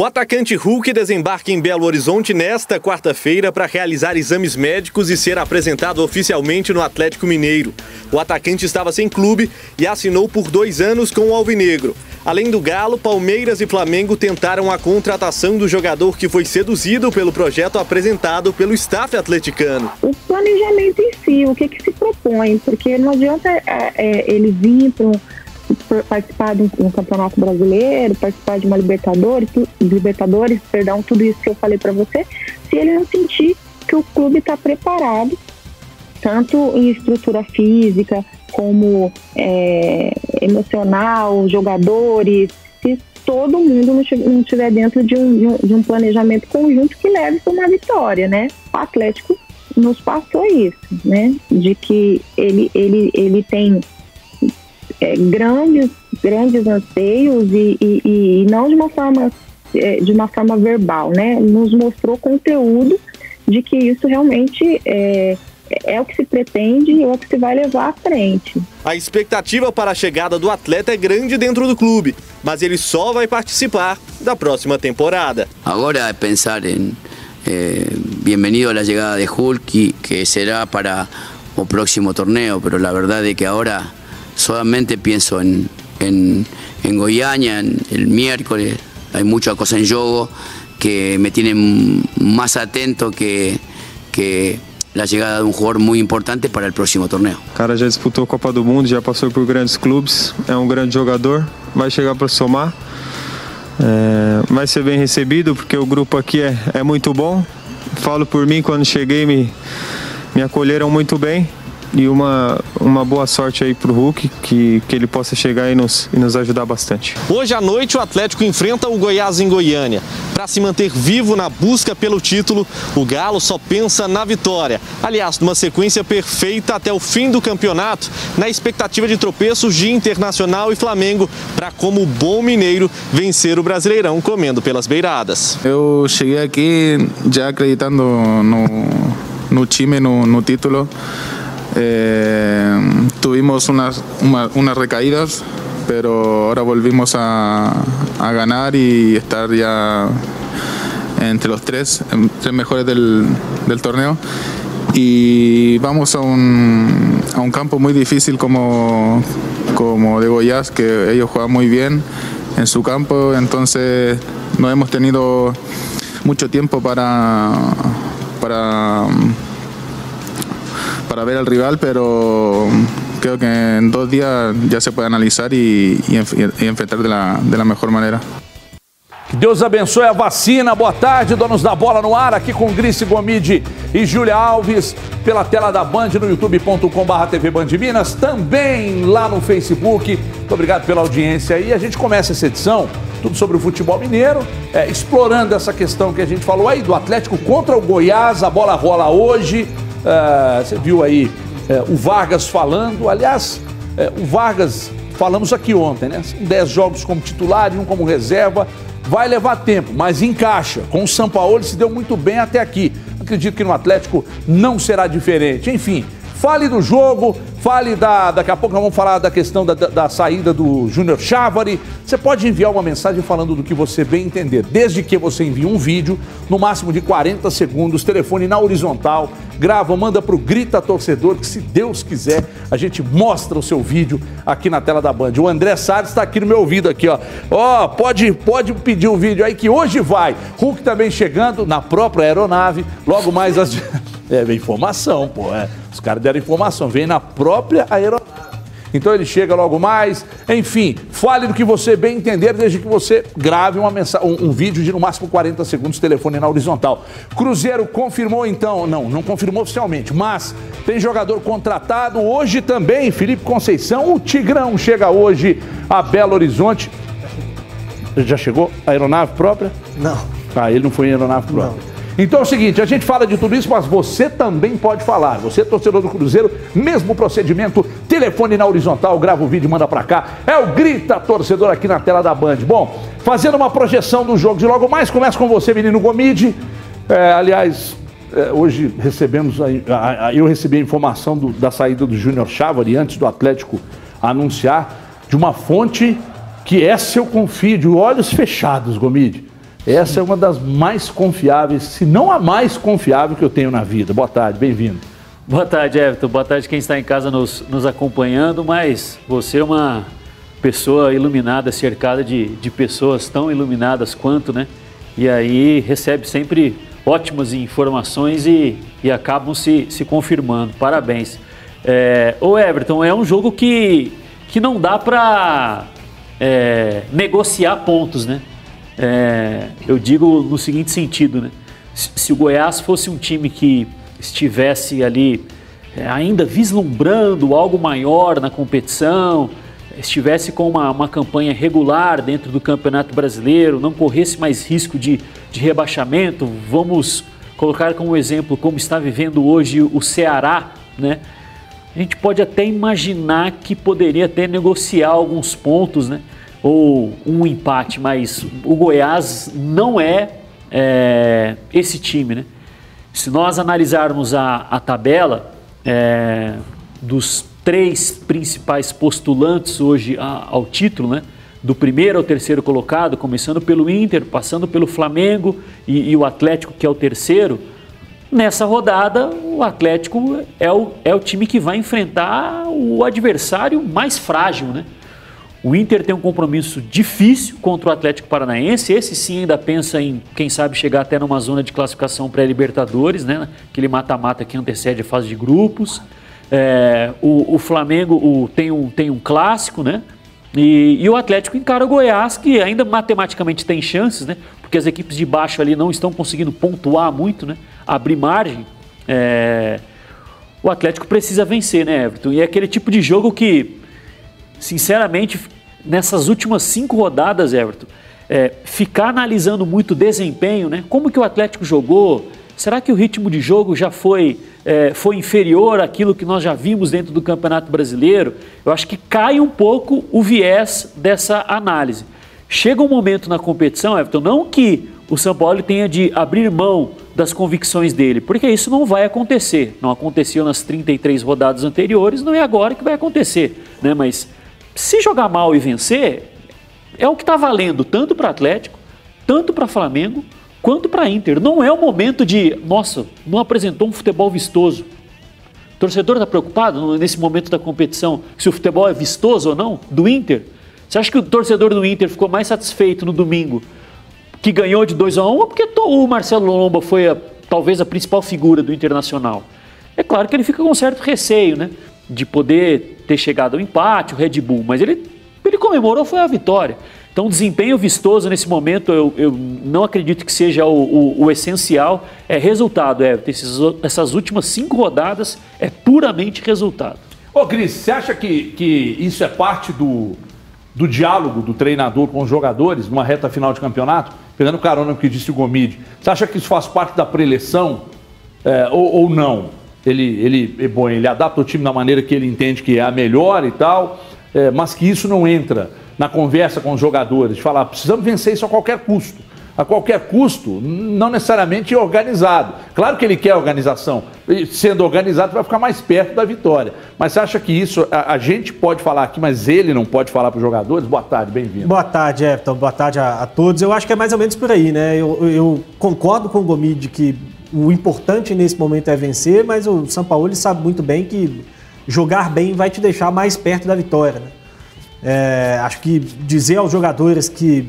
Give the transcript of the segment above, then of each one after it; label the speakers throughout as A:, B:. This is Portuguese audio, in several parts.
A: O atacante Hulk desembarca em Belo Horizonte nesta quarta-feira para realizar exames médicos e ser apresentado oficialmente no Atlético Mineiro. O atacante estava sem clube e assinou por dois anos com o Alvinegro. Além do Galo, Palmeiras e Flamengo tentaram a contratação do jogador que foi seduzido pelo projeto apresentado pelo staff atleticano.
B: O planejamento em si, o que, que se propõe, porque não adianta é, é, ele vir para participar de um, campeonato brasileiro, participar de uma Libertadores, tu, Libertadores, perdão, tudo isso que eu falei para você, se ele não sentir que o clube está preparado, tanto em estrutura física como é, emocional, jogadores, se todo mundo não estiver dentro de um, de um planejamento conjunto que leve para uma vitória, né? O Atlético nos passou isso, né? De que ele, ele, ele tem é, grandes, grandes anseios e, e, e, não de uma forma é, de uma forma verbal, né? Nos mostrou conteúdo de que isso realmente é, é o que se pretende e é o que se vai levar à frente.
A: A expectativa para a chegada do atleta é grande dentro do clube, mas ele só vai participar da próxima temporada.
C: Agora é pensar em eh, bem-vindo à chegada de Hulk, que será para o próximo torneio, mas a verdade é que agora solamente pienso en, en, en Goiânia, en el miércoles. Hay muchas cosas en juego que me tienen más atento que, que la llegada de um jogador muito importante para o próximo torneio.
D: O cara já disputou a Copa do Mundo, já passou por grandes clubes, é um grande jogador, vai chegar para somar. É, vai ser bem recebido porque o grupo aqui é, é muito bom. Falo por mim, quando cheguei me, me acolheram muito bem e uma, uma boa sorte aí pro Hulk, que, que ele possa chegar e nos, e nos ajudar bastante.
A: Hoje à noite o Atlético enfrenta o Goiás em Goiânia. Para se manter vivo na busca pelo título, o Galo só pensa na vitória. Aliás, numa sequência perfeita até o fim do campeonato, na expectativa de tropeços de Internacional e Flamengo, para como bom mineiro vencer o Brasileirão comendo pelas beiradas.
E: Eu cheguei aqui já acreditando no, no time, no, no título. Eh, tuvimos unas, unas recaídas, pero ahora volvimos a, a, ganar y estar ya entre los tres, tres mejores del, del torneo. Y vamos a un, a un campo muy difícil como, como de Goiás, que ellos juegan muy bien en su campo, entonces no hemos tenido mucho tiempo para, para para ver al rival, pero creo que en dos días ya se puede analisar y, y, y enfrentar de la, de la mejor manera.
F: Deus abençoe a vacina. Boa tarde, donos da bola no ar, aqui com Grice Gomide e Júlia Alves, pela tela da Band no youtube.com.br TV Band Minas, também lá no Facebook. Muito obrigado pela audiência. E a gente começa essa edição, tudo sobre o futebol mineiro, é, explorando essa questão que a gente falou aí do Atlético contra o Goiás. A bola rola hoje. Você viu aí uh, o Vargas falando. Aliás, uh, o Vargas, falamos aqui ontem, né? São 10 jogos como titular e um como reserva. Vai levar tempo, mas encaixa. Com o São Paulo ele se deu muito bem até aqui. Acredito que no Atlético não será diferente. Enfim, fale do jogo, Fale da. Daqui a pouco nós vamos falar da questão da, da, da saída do Júnior Chávari. Você pode enviar uma mensagem falando do que você bem entender, desde que você envie um vídeo, no máximo de 40 segundos, telefone na horizontal, grava, manda para o Grita Torcedor, que se Deus quiser, a gente mostra o seu vídeo aqui na tela da Band. O André Salles está aqui no meu ouvido, aqui, ó. Ó, oh, pode, pode pedir o um vídeo aí que hoje vai. Hulk também chegando na própria aeronave, logo mais as. É, informação, pô. É. Os caras deram informação, vem na própria aeronave. Então ele chega logo mais. Enfim, fale do que você bem entender, desde que você grave uma mensagem, um, um, vídeo de no máximo 40 segundos, telefone na horizontal. Cruzeiro confirmou então, não, não confirmou oficialmente, mas tem jogador contratado hoje também, Felipe Conceição. O Tigrão chega hoje a Belo Horizonte. Já chegou? A aeronave própria?
G: Não.
F: Ah, ele não foi em aeronave própria.
G: Não.
F: Então é o seguinte, a gente fala de tudo isso, mas você também pode falar. Você, torcedor do Cruzeiro, mesmo procedimento, telefone na horizontal, grava o vídeo e manda pra cá. É o Grita Torcedor aqui na tela da Band. Bom, fazendo uma projeção do jogo de logo mais, começa com você, menino Gomide. É, aliás, é, hoje recebemos, a, a, eu recebi a informação do, da saída do Júnior Chávari antes do Atlético anunciar, de uma fonte que essa eu confio, de olhos fechados, Gomide Essa é uma das mais confiáveis, se não a mais confiável que eu tenho na vida. Boa tarde, bem-vindo.
G: Boa tarde, Everton. Boa tarde quem está em casa nos, nos acompanhando, mas você é uma pessoa iluminada, cercada de, de pessoas tão iluminadas quanto, né? E aí recebe sempre ótimas informações e, e acabam se, se confirmando. Parabéns. É, ô Everton, é um jogo que, que não dá para é, negociar pontos, né? É, eu digo no seguinte sentido, né? Se, o Goiás fosse um time que estivesse ali é, ainda vislumbrando algo maior na competição, estivesse com uma, uma campanha regular dentro do Campeonato Brasileiro, não corresse mais risco de, de rebaixamento, vamos colocar como exemplo como está vivendo hoje o Ceará, né? A gente pode até imaginar que poderia até negociar alguns pontos, né? Ou um empate, mas o Goiás não é, é esse time, né? Se nós analisarmos a, a tabela é, dos três principais postulantes hoje ao título, né? Do primeiro ao terceiro colocado, começando pelo Inter, passando pelo Flamengo e, e o Atlético, que é o terceiro. Nessa rodada, o Atlético é o, é o time que vai enfrentar o adversário mais frágil, né? O Inter tem um compromisso difícil contra o Atlético Paranaense. Esse sim ainda pensa em, quem sabe, chegar até numa zona de classificação pré-Libertadores, né? Aquele mata-mata que antecede a fase de grupos. É, o, o, Flamengo o, tem, um, tem um clássico, né? E, e, o Atlético encara o Goiás, que ainda matematicamente tem chances, né? Porque as equipes de baixo ali não estão conseguindo pontuar muito, né? Abrir margem. É, o Atlético precisa vencer, né, Everton? E é aquele tipo de jogo que sinceramente, nessas últimas cinco rodadas, Everton, é, ficar analisando muito desempenho, né? Como que o Atlético jogou? Será que o ritmo de jogo já foi, é, foi inferior àquilo que nós já vimos dentro do Campeonato Brasileiro? Eu acho que cai um pouco o viés dessa análise. Chega um momento na competição, Everton, não que o São Paulo tenha de abrir mão das convicções dele, porque isso não vai acontecer. Não aconteceu nas 33 rodadas anteriores, não é agora que vai acontecer, né? Mas se jogar mal e vencer, é o que está valendo tanto para Atlético, tanto para Flamengo, quanto para Inter. Não é o momento de, nossa, não apresentou um futebol vistoso. O torcedor está preocupado nesse momento da competição se o futebol é vistoso ou não do Inter? Você acha que o torcedor do Inter ficou mais satisfeito no domingo que ganhou de 2 a 1 um, ou porque o Marcelo Lomba foi a, talvez a principal figura do Internacional? É claro que ele fica com certo receio, né? De poder ter chegado ao empate, o Red Bull, mas ele, ele comemorou foi a vitória. Então, desempenho vistoso nesse momento, eu, eu não acredito que seja o, o, o essencial. É resultado, é, esses, essas últimas cinco rodadas é puramente resultado.
F: Ô, Cris, você acha que, que isso é parte do, do diálogo do treinador com os jogadores numa reta final de campeonato? Pegando carona no que disse o Gomide, você acha que isso faz parte da preleção é, ou, ou não? Ele, ele, é bom, ele adapta o time da maneira que ele entende que é a melhor e tal, é, mas que isso não entra na conversa com os jogadores, de falar, precisamos vencer isso a qualquer custo. A qualquer custo, não necessariamente organizado. Claro que ele quer organização. E sendo organizado, vai ficar mais perto da vitória. Mas você acha que isso a, a gente pode falar aqui, mas ele não pode falar para os jogadores? Boa tarde, bem-vindo.
H: Boa tarde, Everton. Boa tarde a, a, todos. Eu acho que é mais ou menos por aí, né? Eu, eu concordo com o Gomide que o importante nesse momento é vencer, mas o São Paulo sabe muito bem que jogar bem vai te deixar mais perto da vitória. Né? É, acho que dizer aos jogadores que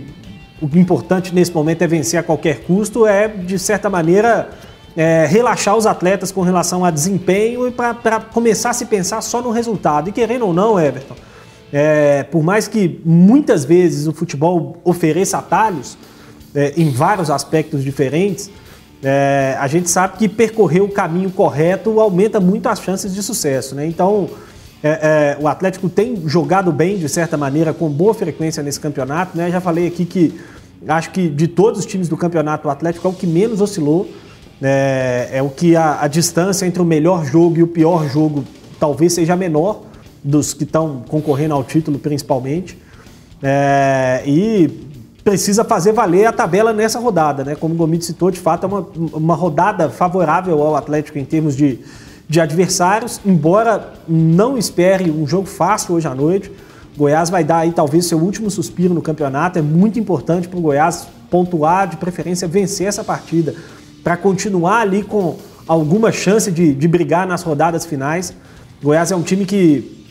H: o importante nesse momento é vencer a qualquer custo é, de certa maneira, é, relaxar os atletas com relação a desempenho e para começar a se pensar só no resultado. E querendo ou não, Everton, é, por mais que muitas vezes o futebol ofereça atalhos é, em vários aspectos diferentes, é, a gente sabe que percorrer o caminho correto aumenta muito as chances de sucesso. Né? Então, é, é, o Atlético tem jogado bem, de certa maneira, com boa frequência nesse campeonato. Né? Já falei aqui que acho que de todos os times do campeonato, o Atlético é o que menos oscilou. É, é o que a, a, distância entre o melhor jogo e o pior jogo talvez seja menor dos que estão concorrendo ao título, principalmente. É, e precisa fazer valer a tabela nessa rodada, né? Como o Gomit citou, de fato é uma, uma rodada favorável ao Atlético em termos de, de adversários, embora não espere um jogo fácil hoje à noite. Goiás vai dar aí talvez seu último suspiro no campeonato. É muito importante para o Goiás pontuar, de preferência vencer essa partida, para continuar ali com alguma chance de, de brigar nas rodadas finais. Goiás é um time que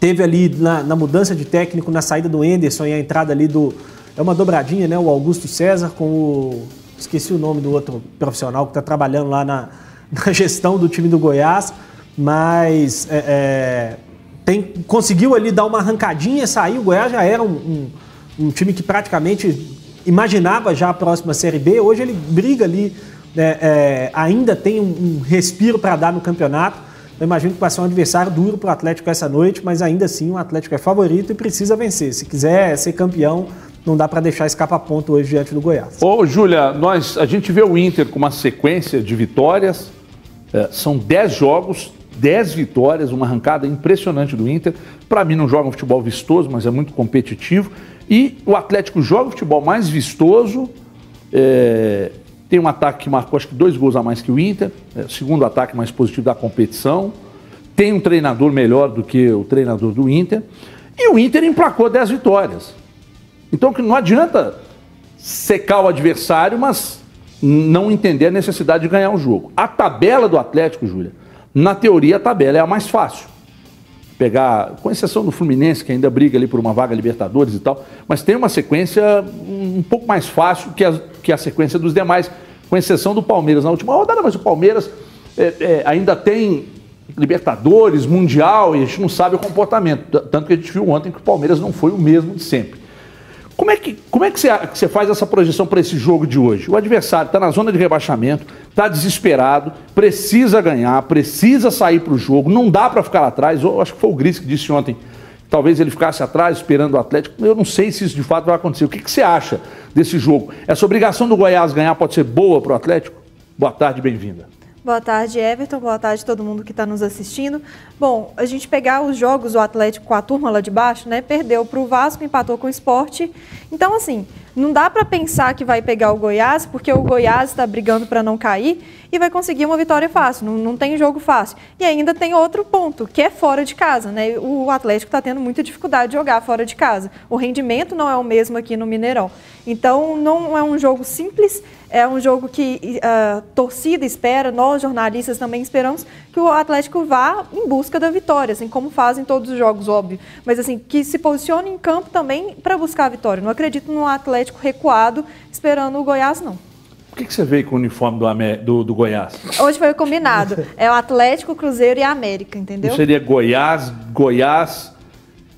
H: teve ali na, na, mudança de técnico, na saída do Enderson e a entrada ali do. É uma dobradinha, né? O Augusto César com o. Esqueci o nome do outro profissional que está trabalhando lá na, na, gestão do time do Goiás, mas é, é, tem, conseguiu ali dar uma arrancadinha, sair. O Goiás já era um, um, um time que praticamente imaginava já a próxima Série B. Hoje ele briga ali, né, é, ainda tem um, um respiro para dar no campeonato. Eu imagino que vai ser um adversário duro para o Atlético essa noite, mas ainda assim o Atlético é favorito e precisa vencer. Se quiser ser campeão, não dá para deixar escapar ponto hoje diante do Goiás.
F: Ô, Júlia, nós, a gente vê o Inter com uma sequência de vitórias. É, são 10 jogos, 10 vitórias, uma arrancada impressionante do Inter. Para mim, não joga um futebol vistoso, mas é muito competitivo. E o Atlético joga o futebol mais vistoso. É, tem um ataque que marcou acho que dois gols a mais que o Inter, é, segundo ataque mais positivo da competição. Tem um treinador melhor do que o treinador do Inter. E o Inter emplacou 10 vitórias. Então não adianta secar o adversário, mas não entender a necessidade de ganhar o jogo. A tabela do Atlético, Júlia, na teoria a tabela é a mais fácil. Pegar, com exceção do Fluminense, que ainda briga ali por uma vaga Libertadores e tal, mas tem uma sequência um pouco mais fácil que a, que a sequência dos demais, com exceção do Palmeiras na última rodada, mas o Palmeiras é, é, ainda tem Libertadores, Mundial, e a gente não sabe o comportamento. Tanto que a gente viu ontem que o Palmeiras não foi o mesmo de sempre. Como é que, como é que, você, que você faz essa projeção para esse jogo de hoje? O adversário está na zona de rebaixamento, está desesperado, precisa ganhar, precisa sair para o jogo, não dá para ficar atrás. Eu acho que foi o Gris que disse ontem talvez ele ficasse atrás esperando o Atlético. Eu não sei se isso de fato vai acontecer. O que, que você acha desse jogo? Essa obrigação do Goiás ganhar pode ser boa para o Atlético? Boa tarde, bem-vinda.
I: Boa tarde, Everton. Boa tarde todo mundo que está nos assistindo. Bom, a gente pegar os jogos, o Atlético com a turma lá de baixo, né? Perdeu para o Vasco, empatou com o esporte. Então, assim, não dá para pensar que vai pegar o Goiás, porque o Goiás está brigando para não cair e vai conseguir uma vitória fácil. Não, não tem jogo fácil. E ainda tem outro ponto, que é fora de casa, né? O Atlético está tendo muita dificuldade de jogar fora de casa. O rendimento não é o mesmo aqui no Mineirão. Então, não é um jogo simples é um jogo que a torcida espera, nós jornalistas também esperamos que o Atlético vá em busca da vitória, assim como fazem todos os jogos, óbvio. Mas assim, que se posicione em campo também para buscar a vitória. Não acredito no Atlético recuado esperando o Goiás, não.
F: Por que, que você veio com o uniforme do, do, do, Goiás?
I: Hoje foi combinado. É o Atlético, Cruzeiro e América, entendeu?
F: Não seria Goiás, Goiás.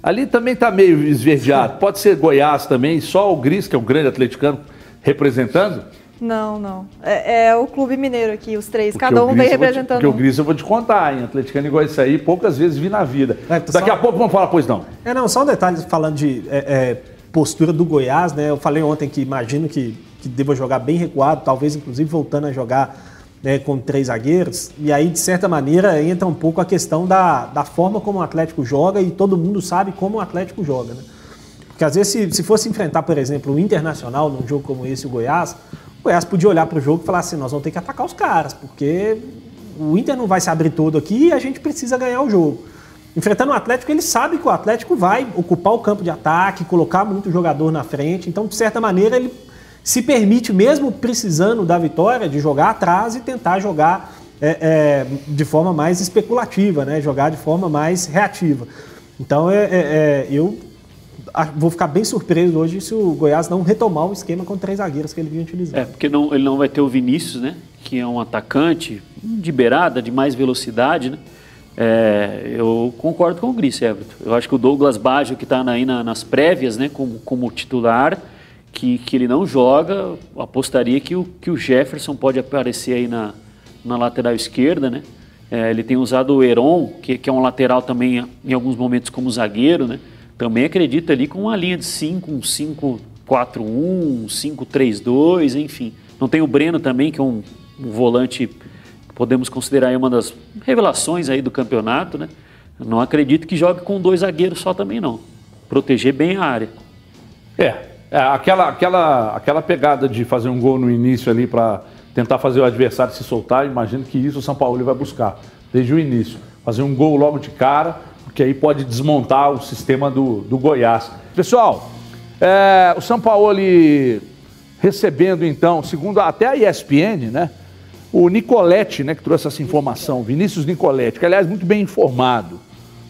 F: Ali também está meio esverdeado. Pode ser Goiás também, só o Gris, que é um grande atleticano, representando?
I: Não, não. É, é, o Clube Mineiro aqui, os três. Porque Cada um vem representando.
F: Porque o Gris eu vou te contar, hein? Atleticano igual isso aí, poucas vezes vi na vida. É, Daqui só... a pouco vamos falar, pois não.
H: É, não, só um detalhe falando de é, é, postura do Goiás, né? Eu falei ontem que imagino que, que deva jogar bem recuado, talvez inclusive voltando a jogar né, com três zagueiros. E aí, de certa maneira, entra um pouco a questão da, da forma como o Atlético joga e todo mundo sabe como o Atlético joga, né? Porque às vezes, se, se fosse enfrentar, por exemplo, o Internacional num jogo como esse, o Goiás, Goiás podia olhar para o jogo e falar assim: nós vamos ter que atacar os caras, porque o Inter não vai se abrir todo aqui e a gente precisa ganhar o jogo. Enfrentando o Atlético, ele sabe que o Atlético vai ocupar o campo de ataque, colocar muito jogador na frente, então, de certa maneira, ele se permite, mesmo precisando da vitória, de jogar atrás e tentar jogar é, é, de forma mais especulativa, né? jogar de forma mais reativa. Então, é, é, é eu vou ficar bem surpreso hoje se o Goiás não retomar o esquema com três zagueiros que ele vinha utilizando.
G: É, porque não, ele não vai ter o Vinícius, né? Que é um atacante de beirada, de mais velocidade, né? É, eu concordo com o Gris, Everton. Eu acho que o Douglas Baggio, que está aí na, nas prévias, né, como, como titular, que, que ele não joga, apostaria que o, que o Jefferson pode aparecer aí na, na lateral esquerda, né? É, ele tem usado o Heron, que, que é um lateral também em alguns momentos como zagueiro, né? Também acredita ali com uma linha de 5, um 5-4-1, um 5-3-2, enfim. Não tem o Breno também, que é um, um volante que podemos considerar uma das revelações aí do campeonato, né? Não acredito que jogue com dois zagueiros só também não. Proteger bem a área.
F: É, é aquela, aquela, aquela pegada de fazer um gol no início ali para tentar fazer o adversário se soltar, imagino que isso o São Paulo vai buscar desde o início. Fazer um gol logo de cara, porque aí pode desmontar o sistema do, do Goiás. Pessoal, é, o São Paulo recebendo então, segundo até a ESPN, né? O Nicoletti, né, que trouxe essa informação, Vinícius Nicoletti, que aliás muito bem informado,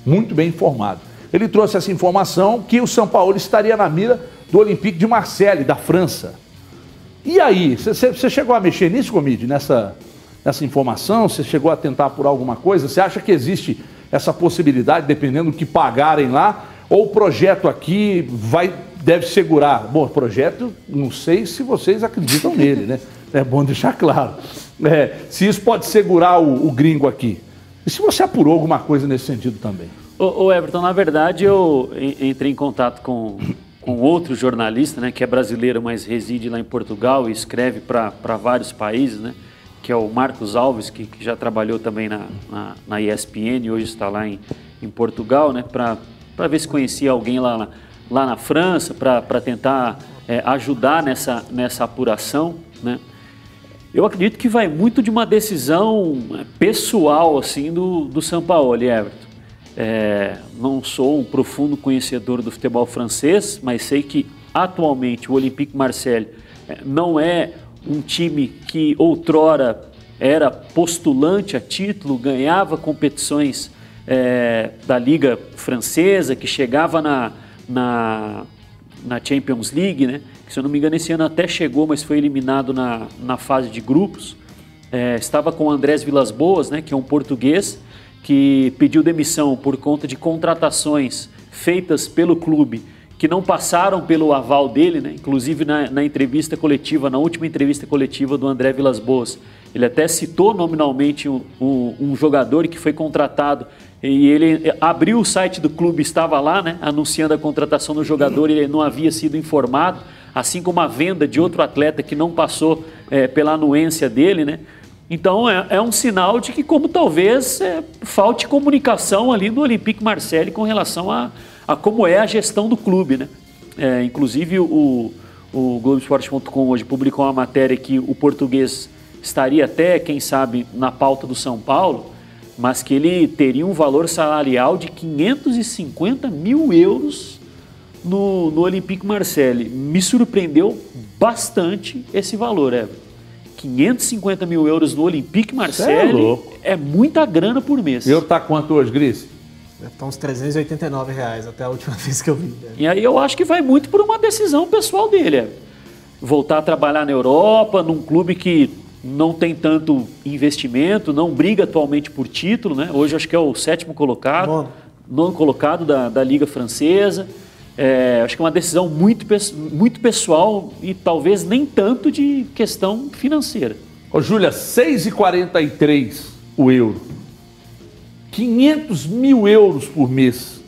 F: muito bem informado. Ele trouxe essa informação que o São Paulo estaria na mira do Olympique de Marseille, da França. E aí, você chegou a mexer nisso, Gomide, nessa, nessa informação? Você chegou a tentar por alguma coisa? Você acha que existe essa possibilidade, dependendo do que pagarem lá? Ou o projeto aqui vai deve segurar? Bom, projeto, não sei se vocês acreditam nele, né? É bom deixar claro. É, se isso pode segurar o, o, gringo aqui. E se você apurou alguma coisa nesse sentido também?
G: Ô Everton, na verdade eu entrei em contato com, com outro jornalista, né, que é brasileiro, mas reside lá em Portugal e escreve para vários países, né? Que é o Marcos Alves, que, que já trabalhou também na, na, na, ESPN hoje está lá em, em Portugal, né, para ver se conhecia alguém lá, lá na França, para tentar é, ajudar nessa, nessa apuração. Né. Eu acredito que vai muito de uma decisão é, pessoal assim do, do São Paulo, Everton. É, não sou um profundo conhecedor do futebol francês, mas sei que atualmente o Olympique Marseille é, não é um time que outrora era postulante a título, ganhava competições é, da Liga Francesa, que chegava na, na, na, Champions League, né? que se eu não me engano esse ano até chegou, mas foi eliminado na, na fase de grupos. É, estava com o Andrés Vilas Boas, né? que é um português, que pediu demissão por conta de contratações feitas pelo clube que não passaram pelo aval dele, né? inclusive na, na, entrevista coletiva, na última entrevista coletiva do André Vilas Boas. Ele até citou nominalmente um, um, um, jogador que foi contratado e ele abriu o site do clube, estava lá, né, anunciando a contratação do jogador, ele não havia sido informado, assim como a venda de outro atleta que não passou é, pela anuência dele, né? Então é, é, um sinal de que, como talvez é, falte comunicação ali no Olympique Marseille com relação a, a como é a gestão do clube, né? É, inclusive o, o Globoesporte.com hoje publicou uma matéria que o português estaria até, quem sabe, na pauta do São Paulo, mas que ele teria um valor salarial de 550 mil euros no, no Olympique Marseille. Me surpreendeu bastante esse valor, é. 550 mil euros no Olympique Marseille é, é, muita grana por mês.
F: Eu tá quanto hoje, Gris?
H: Estão uns 389 reais até a última vez que eu vi. Né?
G: E aí eu acho que vai muito por uma decisão pessoal dele. É. Voltar a trabalhar na Europa, num clube que não tem tanto investimento, não briga atualmente por título, né? Hoje acho que é o sétimo colocado, nono, nono colocado da, da Liga Francesa. É, acho que é uma decisão muito, muito pessoal e talvez nem tanto de questão financeira.
F: Ô, Júlia, 6,43 o euro. 500 mil euros por mês,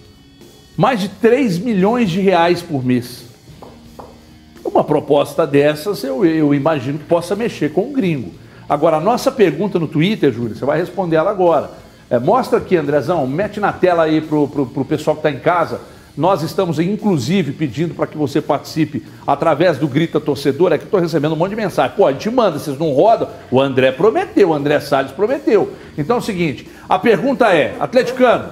F: mais de 3 milhões de reais por mês. Uma proposta dessas eu, eu imagino que possa mexer com o gringo. Agora, a nossa pergunta no Twitter, Júlia, você vai responder ela agora. É, mostra aqui, Andrezão, mete na tela aí pro, pro, pro pessoal que está em casa. Nós estamos, inclusive, pedindo para que você participe através do Grita Torcedor. Aqui estou recebendo um monte de mensagem. Pô, a gente manda, vocês não rodam? O André prometeu, o André Salles prometeu. Então é o seguinte, a pergunta é, atleticano,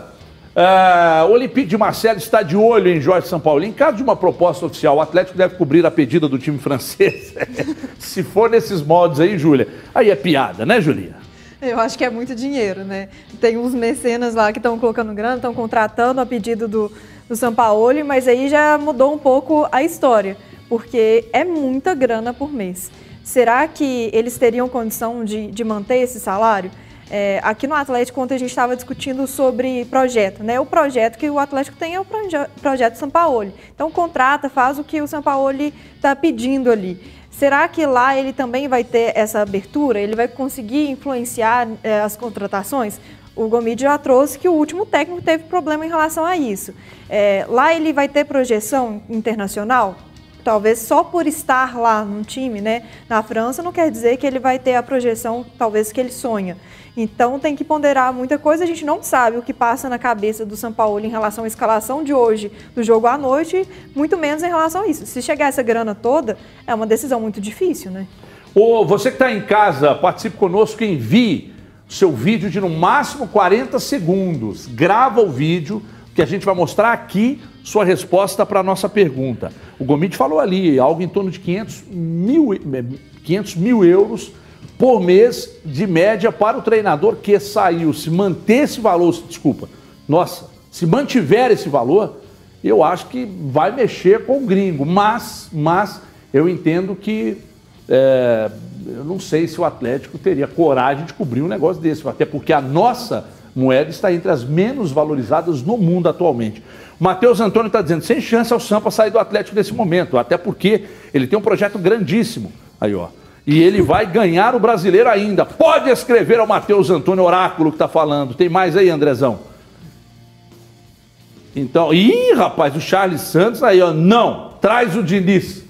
F: uh, o Olympique de Marseille está de olho em Jorge São Paulo. Em caso de uma proposta oficial, o Atlético deve cobrir a pedida do time francês. Se for nesses moldes aí, Júlia, aí é piada, né, Julia?
I: Eu acho que é muito dinheiro, né? Tem uns mecenas lá que estão colocando grana, estão contratando a pedido do, do São Paulo, mas aí já mudou um pouco a história, porque é muita grana por mês. Será que eles teriam condição de, de manter esse salário? É, aqui no Atlético, ontem a gente estava discutindo sobre projeto, né? O projeto que o Atlético tem é o proje projeto São Paulo. Então contrata, faz o que o São Paulo está pedindo ali. Será que lá ele também vai ter essa abertura? Ele vai conseguir influenciar é, as contratações? O Gomide já trouxe que o último técnico teve problema em relação a isso. É, lá ele vai ter projeção internacional? talvez só por estar lá num time, né, na França, não quer dizer que ele vai ter a projeção, talvez, que ele sonha. Então tem que ponderar muita coisa. A gente não sabe o que passa na cabeça do São Paulo em relação à escalação de hoje, do jogo à noite, muito menos em relação a isso. Se chegar essa grana toda, é uma decisão muito difícil, né?
F: Ô, você que está em casa, participe conosco, envie seu vídeo de no máximo 40 segundos. Grava o vídeo que a gente vai mostrar aqui sua resposta para a nossa pergunta. O Gomit falou ali algo em torno de 500 mil, 500 mil euros por mês de média para o treinador que saiu. Se manter esse valor, desculpa, nossa, se mantiver esse valor, eu acho que vai mexer com o gringo. Mas, mas eu entendo que é, eu não sei se o Atlético teria coragem de cobrir um negócio desse, até porque a nossa moeda está entre as menos valorizadas no mundo atualmente. O Matheus Antônio está dizendo, sem chance ao Sampa sair do Atlético nesse momento, até porque ele tem um projeto grandíssimo. Aí, ó. E ele vai ganhar o brasileiro ainda. Pode escrever ao Matheus Antônio Oráculo que está falando. Tem mais aí, Andrezão? Então, ih, rapaz, o Charles Santos aí, ó. Não, traz o Diniz,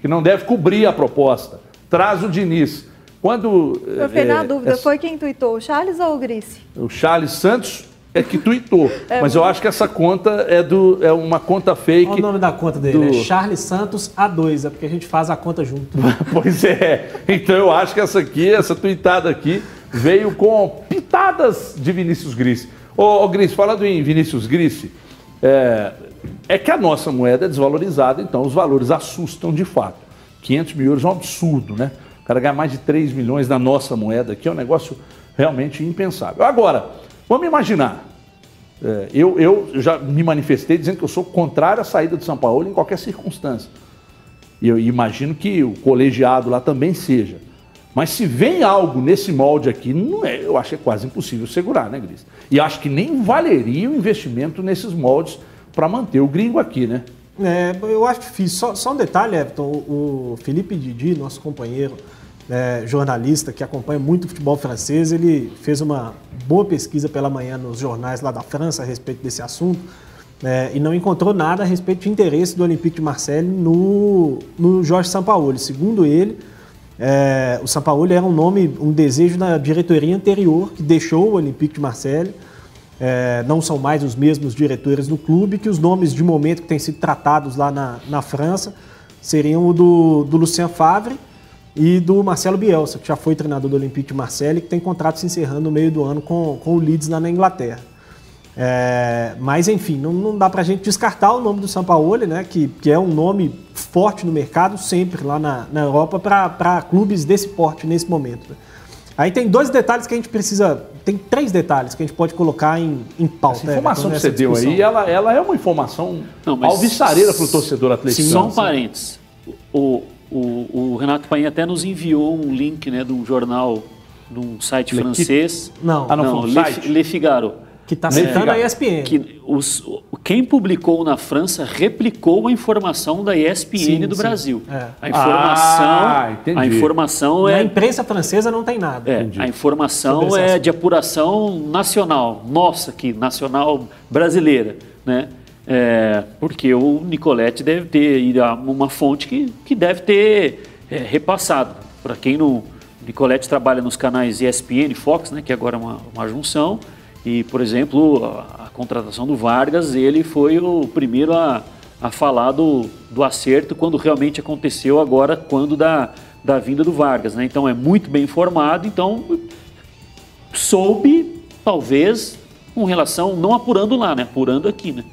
F: que não deve cobrir a proposta. Traz o Diniz. Quando.
I: Eu fiquei é, na dúvida, é, foi quem tuitou, o Charles ou o Grice?
F: O Charles Santos é que tuitou. é, mas eu acho que essa conta é, do, é uma conta fake. Qual
H: o nome da conta dele? Do... É Charles Santos A2, é porque a gente faz a conta junto.
F: pois é. Então eu acho que essa aqui, essa tuitada aqui, veio com pitadas de Vinícius Grice. Ô, ô Grice, falando em Vinícius Grice, é, é que a nossa moeda é desvalorizada, então os valores assustam de fato. 500 mil euros é um absurdo, né? O cara ganhar mais de 3 milhões na nossa moeda aqui é um negócio realmente impensável. Agora, vamos imaginar. É, eu, eu já me manifestei dizendo que eu sou contrário à saída de São Paulo em qualquer circunstância. E eu imagino que o colegiado lá também seja. Mas se vem algo nesse molde aqui, não é, eu acho que é quase impossível segurar, né, Gris? E acho que nem valeria o investimento nesses moldes para manter o gringo aqui, né?
H: É, eu acho difícil. Só, só um detalhe, Everton. O, Felipe Didi, nosso companheiro é, jornalista que acompanha muito o futebol francês, ele fez uma boa pesquisa pela manhã nos jornais lá da França a respeito desse assunto é, e não encontrou nada a respeito de interesse do Olympique de Marseille no, no Jorge Sampaoli. Segundo ele, é, o Sampaoli era um nome, um desejo da diretoria anterior que deixou o Olympique de Marseille é, não são mais os mesmos diretores do clube, que os nomes de momento que têm sido tratados lá na, na França seriam o do, do Lucien Favre e do Marcelo Bielsa, que já foi treinador do Olympique de Marseille que tem contrato se encerrando no meio do ano com, com o Leeds lá na Inglaterra. É, mas enfim, não, não dá para a gente descartar o nome do Sampaoli, né, que, que é um nome forte no mercado sempre lá na, na Europa para clubes desse porte nesse momento. Aí tem dois detalhes que a gente precisa. Tem três detalhes que a gente pode colocar em, em pauta.
F: Essa informação que você deu aí, ela, ela é uma informação Não, alvissareira para o torcedor atleticano.
G: Só um parênteses. O, o, o, Renato Paim até nos enviou um link né, de um jornal, de um site Le francês.
H: Não,
G: ah, não, não Le, site? Le Figaro.
H: Que está citando a ESPN.
G: Que os, quem publicou na França replicou a informação da ESPN sim, do sim. Brasil. É. A informação, ah, a informação é.
H: Na imprensa francesa não tem nada.
G: É, a informação é de apuração nacional, nossa aqui, nacional brasileira, né? É, porque o Nicolette deve ter ido a uma fonte que, que deve ter é, repassado. Para quem não. Nicolette trabalha nos canais ESPN e Fox, né, que agora é uma, uma junção. E, por exemplo, a, a contratação do Vargas, ele foi o primeiro a, a falar do, do acerto quando realmente aconteceu agora, quando da, da vinda do Vargas. Né? Então é muito bem informado, então soube, talvez, com relação, não apurando lá, né? Apurando aqui, né?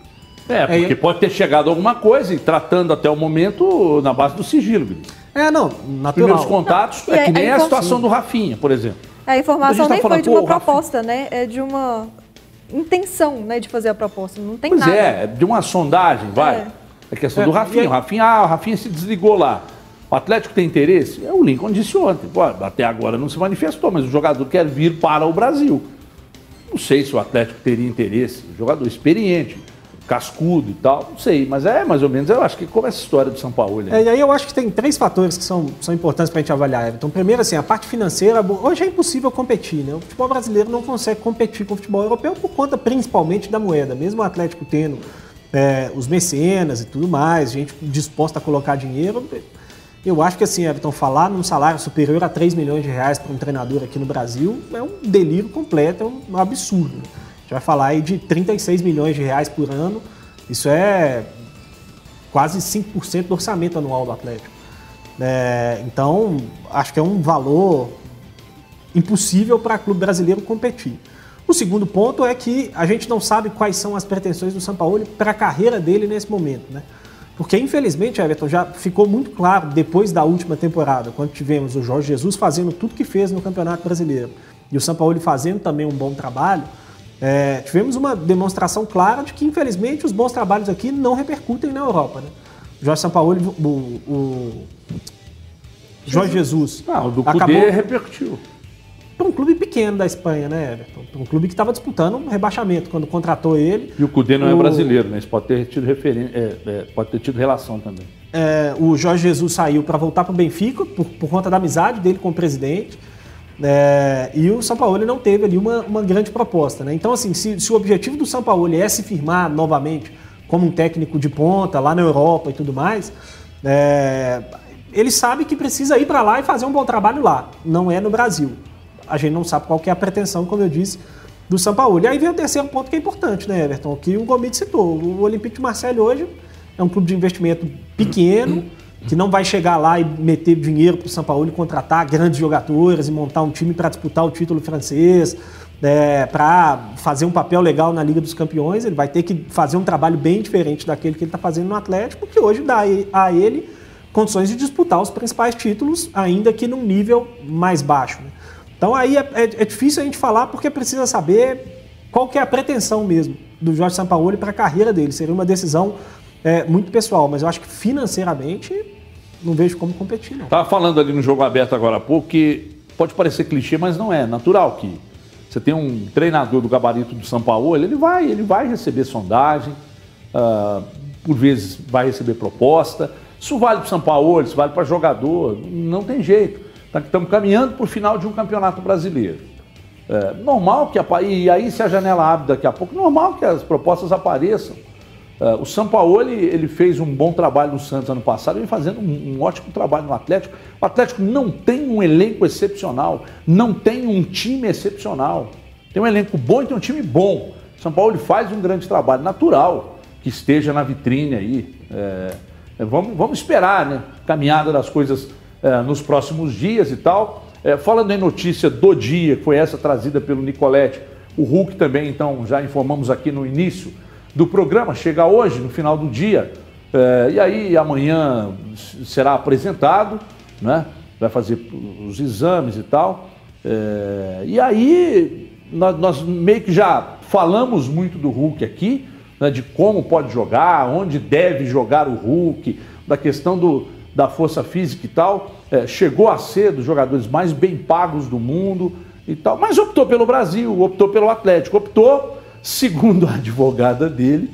F: É, porque é, pode ter chegado alguma coisa e tratando até o momento na base do sigilo.
H: É, não, natural.
F: Primeiros contatos, não, é que nem a situação do Rafinha, por exemplo.
I: A informação a nem tá foi de uma proposta, né? É de uma intenção né, de fazer a proposta. Não tem
F: pois
I: nada.
F: é, de uma sondagem, vai. É. A questão é, do Rafinha. O Rafinha, ah, o Rafinha se desligou lá. O Atlético tem interesse? É, o Lincoln disse ontem. Pô, até agora não se manifestou, mas o jogador quer vir para o Brasil. Não sei se o Atlético teria interesse. Jogador experiente cascudo e tal, não sei, mas é mais ou menos, eu acho que como essa história do São Paulo.
H: Né? É, e aí eu acho que tem três fatores que são, são importantes para a gente avaliar, Então, primeiro, assim, a parte financeira, hoje é impossível competir, né? O futebol brasileiro não consegue competir com o futebol europeu por conta principalmente da moeda, mesmo o Atlético tendo é, os mecenas e tudo mais, gente disposta a colocar dinheiro. Eu acho que assim, Everton, falar num salário superior a 3 milhões de reais para um treinador aqui no Brasil é um delírio completo, é um absurdo. Gente vai falar aí de 36 milhões de reais por ano. Isso é quase 5% do orçamento anual do Atlético. É, então, acho que é um valor impossível para clube brasileiro competir. O segundo ponto é que a gente não sabe quais são as pretensões do Sampaoli para a carreira dele nesse momento, né? Porque, infelizmente, Everton, já ficou muito claro depois da última temporada, quando tivemos o Jorge Jesus fazendo tudo que fez no Campeonato Brasileiro e o Sampaoli fazendo também um bom trabalho, é, tivemos uma demonstração clara de que, infelizmente, os bons trabalhos aqui não repercutem na Europa. Né? O Jorge Sampaoli, o, o Jorge Jesus.
F: Não, o do Cudê repercutiu
H: para um clube pequeno da Espanha, né, Everton? Um clube que estava disputando um rebaixamento quando contratou ele.
F: E o Cudê não é o... é brasileiro, né? Isso pode ter tido referência, é, é, pode ter tido relação também.
H: É, o Jorge Jesus saiu para voltar para o Benfica por, por, conta da amizade dele com o presidente. É, e o São Paulo não teve ali uma, uma grande proposta. Né? Então, assim, se, se, o objetivo do São Paulo é se firmar novamente como um técnico de ponta lá na Europa e tudo mais, é, ele sabe que precisa ir para lá e fazer um bom trabalho lá. Não é no Brasil a gente não sabe qual é a pretensão, como eu disse, do São Paulo. E aí vem o terceiro ponto que é importante, né, Everton? Que o Gomit citou. O Olympique de Marseille hoje é um clube de investimento pequeno, que não vai chegar lá e meter dinheiro para o São Paulo e contratar grandes jogadores e montar um time para disputar o título francês, é, para fazer um papel legal na Liga dos Campeões. Ele vai ter que fazer um trabalho bem diferente daquele que ele está fazendo no Atlético, que hoje dá a ele condições de disputar os principais títulos, ainda que num nível mais baixo. Né? Então aí é, é, é, difícil a gente falar porque precisa saber qual que é a pretensão mesmo do Jorge Sampaoli para a carreira dele. Seria uma decisão é, muito pessoal, mas eu acho que financeiramente não vejo como competir, não.
F: Estava falando ali no jogo aberto agora há pouco que pode parecer clichê, mas não é. Natural que você tem um treinador do gabarito do São Paulo, ele vai, ele vai receber sondagem, uh, por vezes vai receber proposta. Isso vale para o São Paulo, isso vale para jogador, não tem jeito. Tá, estamos caminhando para o final de um campeonato brasileiro. É, normal que e aí se a janela abre daqui a pouco, normal que as propostas apareçam. É, o São Paulo ele, fez um bom trabalho no Santos ano passado, vem fazendo um, um, ótimo trabalho no Atlético. O Atlético não tem um elenco excepcional, não tem um time excepcional. Tem um elenco bom e tem um time bom. O São Paulo faz um grande trabalho, natural que esteja na vitrine aí. É, é vamos, vamos esperar, né? Caminhada das coisas é, nos próximos dias e tal. É, falando em notícia do dia, que foi essa trazida pelo Nicolete, o Hulk também, então, já informamos aqui no início do programa, chega hoje, no final do dia, é, e aí amanhã será apresentado, né? vai fazer os exames e tal. É, e aí nós, nós, meio que já falamos muito do Hulk aqui, né? de como pode jogar, onde deve jogar o Hulk, da questão do, da força física e tal, é, chegou a ser dos jogadores mais bem pagos do mundo e tal, mas optou pelo Brasil, optou pelo Atlético, optou, segundo a advogada dele,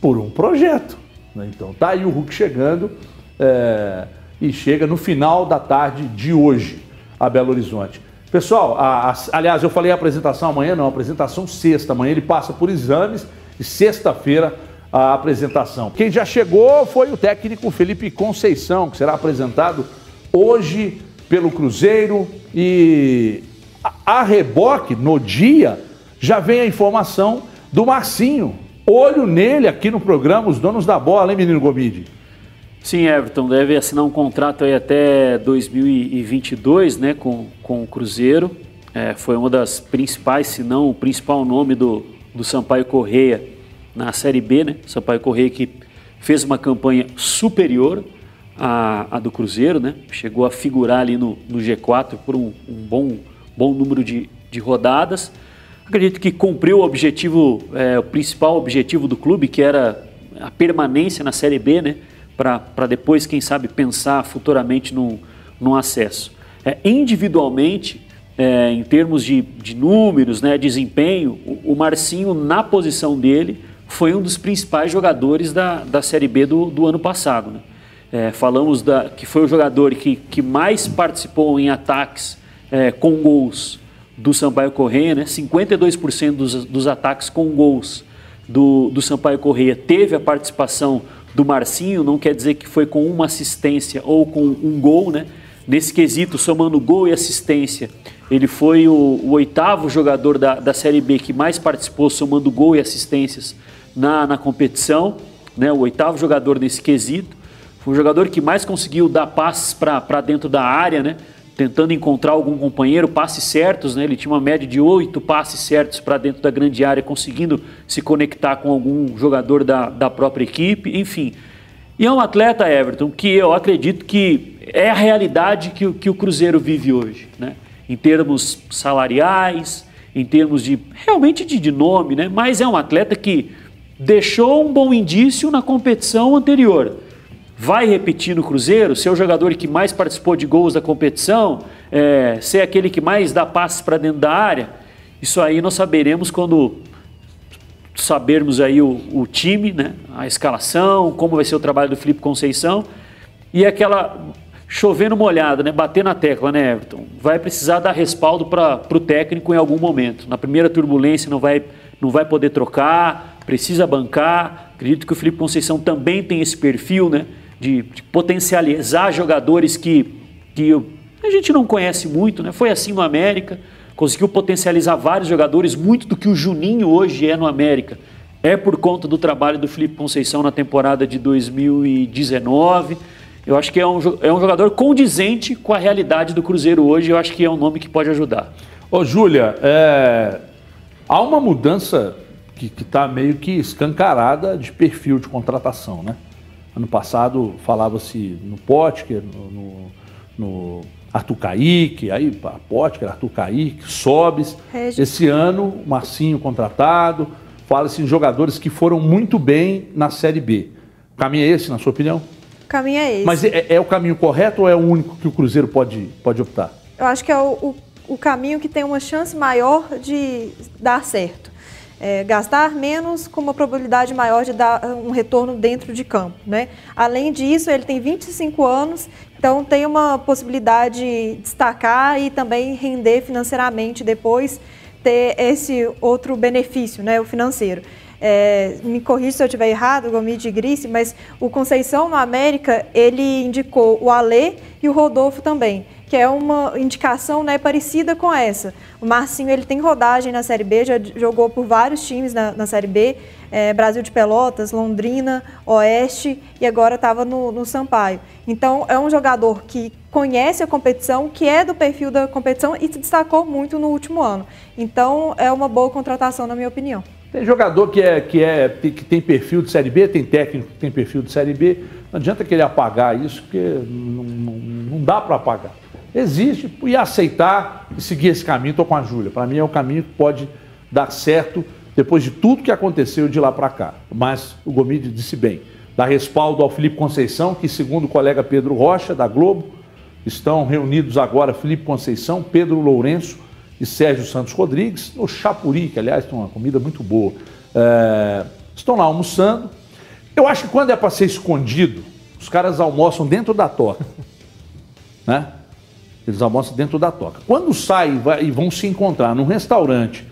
F: por um projeto. Né? Então tá aí o Hulk chegando é, e chega no final da tarde de hoje a Belo Horizonte. Pessoal, a, a, aliás, eu falei a apresentação amanhã, não, a apresentação sexta. Amanhã ele passa por exames e sexta-feira a apresentação. Quem já chegou foi o técnico Felipe Conceição, que será apresentado hoje pelo Cruzeiro e a reboque, no dia, já vem a informação do Marcinho. Olho nele aqui no programa, os donos da bola, hein, menino Gomide?
G: Sim, Everton, deve assinar um contrato aí até 2022, né, com, com o Cruzeiro. É, foi uma das principais, se não o principal nome do, do Sampaio Correia na Série B, né? Sampaio Correia que fez uma campanha superior à, à do Cruzeiro, né? Chegou a figurar ali no, no G4 por um, um, bom, bom número de, de rodadas. Acredito que cumpriu o objetivo, é, o principal objetivo do clube, que era a permanência na Série B, né? Para depois, quem sabe, pensar futuramente no, no acesso. É, individualmente, é, em termos de, de números, né, desempenho, o, o Marcinho, na posição dele, foi um dos principais jogadores da, da Série B do, do ano passado. Né? É, falamos da, que foi o jogador que, que mais participou em ataques é, com gols do Sampaio Correia, né? 52% dos, dos ataques com gols do, do Sampaio Correia teve a participação do Marcinho, não quer dizer que foi com uma assistência ou com um gol, né? Nesse quesito, somando gol e assistência, ele foi o, o oitavo jogador da, da Série B que mais participou, somando gol e assistências na, na competição, né, o oitavo jogador nesse quesito. Foi o jogador que mais conseguiu dar passes para dentro da área, né? Tentando encontrar algum companheiro, passes certos, né? Ele tinha uma média de oito passes certos para dentro da grande área, conseguindo se conectar com algum jogador da, da própria equipe, enfim. E é um atleta, Everton, que eu acredito que é a realidade que, que o Cruzeiro vive hoje, né? Em termos salariais, em termos de realmente de, de nome, né? Mas é um atleta que deixou um bom indício na competição anterior vai repetir no Cruzeiro, ser o jogador que mais participou de gols da competição, é, ser aquele que mais dá passes para dentro da área, isso aí nós saberemos quando sabermos aí o, o, time, né, a escalação, como vai ser o trabalho do Felipe Conceição e aquela chovendo molhado, né, bater na tecla, né, Everton? Vai precisar dar respaldo para o técnico em algum momento. Na primeira turbulência não vai, não vai poder trocar, precisa bancar. Acredito que o Felipe Conceição também tem esse perfil, né? De, de potencializar jogadores que, que a gente não conhece muito, né? Foi assim no América, conseguiu potencializar vários jogadores, muito do que o Juninho hoje é no América. É por conta do trabalho do Felipe Conceição na temporada de 2019. Eu acho que é um, é um jogador condizente com a realidade do Cruzeiro hoje. Eu acho que é um nome que pode ajudar.
F: Ô, Júlia, é... há uma mudança que está meio que escancarada de perfil de contratação, né? Ano passado falava-se no Potker, no, no, no Arthur Caíque, aí Potker, Arthur Caíque, Sobes. Esse ano, Marcinho contratado. Fala-se em jogadores que foram muito bem na Série B. O caminho é esse, na sua opinião?
I: O caminho é esse.
F: Mas é, é o caminho correto ou é o único que o Cruzeiro pode, pode optar?
I: Eu acho que é o, o, o caminho que tem uma chance maior de dar certo é, gastar menos com uma probabilidade maior de dar um retorno dentro de campo. Né? Além disso, ele tem 25 anos, então tem uma possibilidade de destacar e também render financeiramente depois, ter esse outro benefício, né, o financeiro. É, me corrija se eu estiver errado, Gomide Grice, mas o Conceição no América, ele indicou o Alê e o Rodolfo também que é uma indicação né, parecida com essa. O Marcinho ele tem rodagem na Série B, já jogou por vários times na, na Série B, é, Brasil de Pelotas, Londrina, Oeste e agora estava no, no Sampaio. Então é um jogador que conhece a competição, que é do perfil da competição e se destacou muito no último ano. Então é uma boa contratação, na minha opinião.
F: Tem jogador que, é, que, é, que tem perfil de Série B, tem técnico que tem perfil de Série B. Não adianta querer apagar isso, porque não, não, não dá para apagar existe e aceitar e seguir esse caminho. Estou com a Júlia. Para mim é o caminho que pode dar certo depois de tudo que aconteceu de lá para cá. Mas o Gomide disse bem. Dá respaldo ao Felipe Conceição, que segundo o colega Pedro Rocha, da Globo, estão reunidos agora Felipe Conceição, Pedro Lourenço e Sérgio Santos Rodrigues, no Chapuri, que aliás tem uma comida muito boa. É, estão lá almoçando. Eu acho que quando é para ser escondido, os caras almoçam dentro da toca. Né? Eles almoçam dentro da toca. Quando saem e vão se encontrar num restaurante,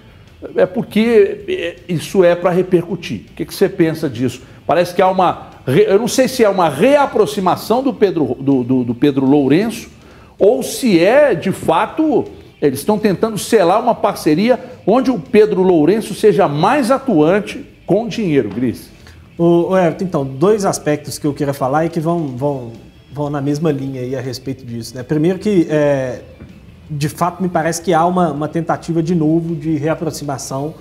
F: é porque é, isso é para repercutir. O que, que, você pensa disso? Parece que há uma. Eu não sei se é uma reaproximação do Pedro, do, do, do Pedro Lourenço ou se é de fato. Eles estão tentando selar uma parceria onde o Pedro Lourenço seja mais atuante com dinheiro, Gris.
H: O, o Everton, então, dois aspectos que eu queria falar e que vão, vão vão na mesma linha aí a respeito disso. Né? Primeiro que, é, de fato, me parece que há uma, uma tentativa de novo de reaproximação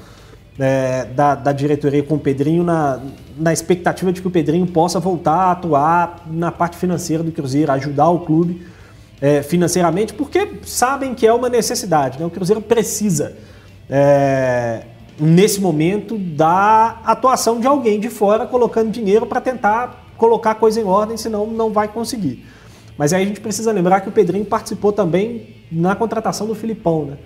H: é, da, da, diretoria com o Pedrinho na, na expectativa de que o Pedrinho possa voltar a atuar na parte financeira do Cruzeiro, ajudar o clube é, financeiramente, porque sabem que é uma necessidade. Né? O Cruzeiro precisa, é, nesse momento, da atuação de alguém de fora colocando dinheiro para tentar colocar a coisa em ordem, senão não vai conseguir. Mas aí a gente precisa lembrar que o Pedrinho participou também na contratação do Filipão, né?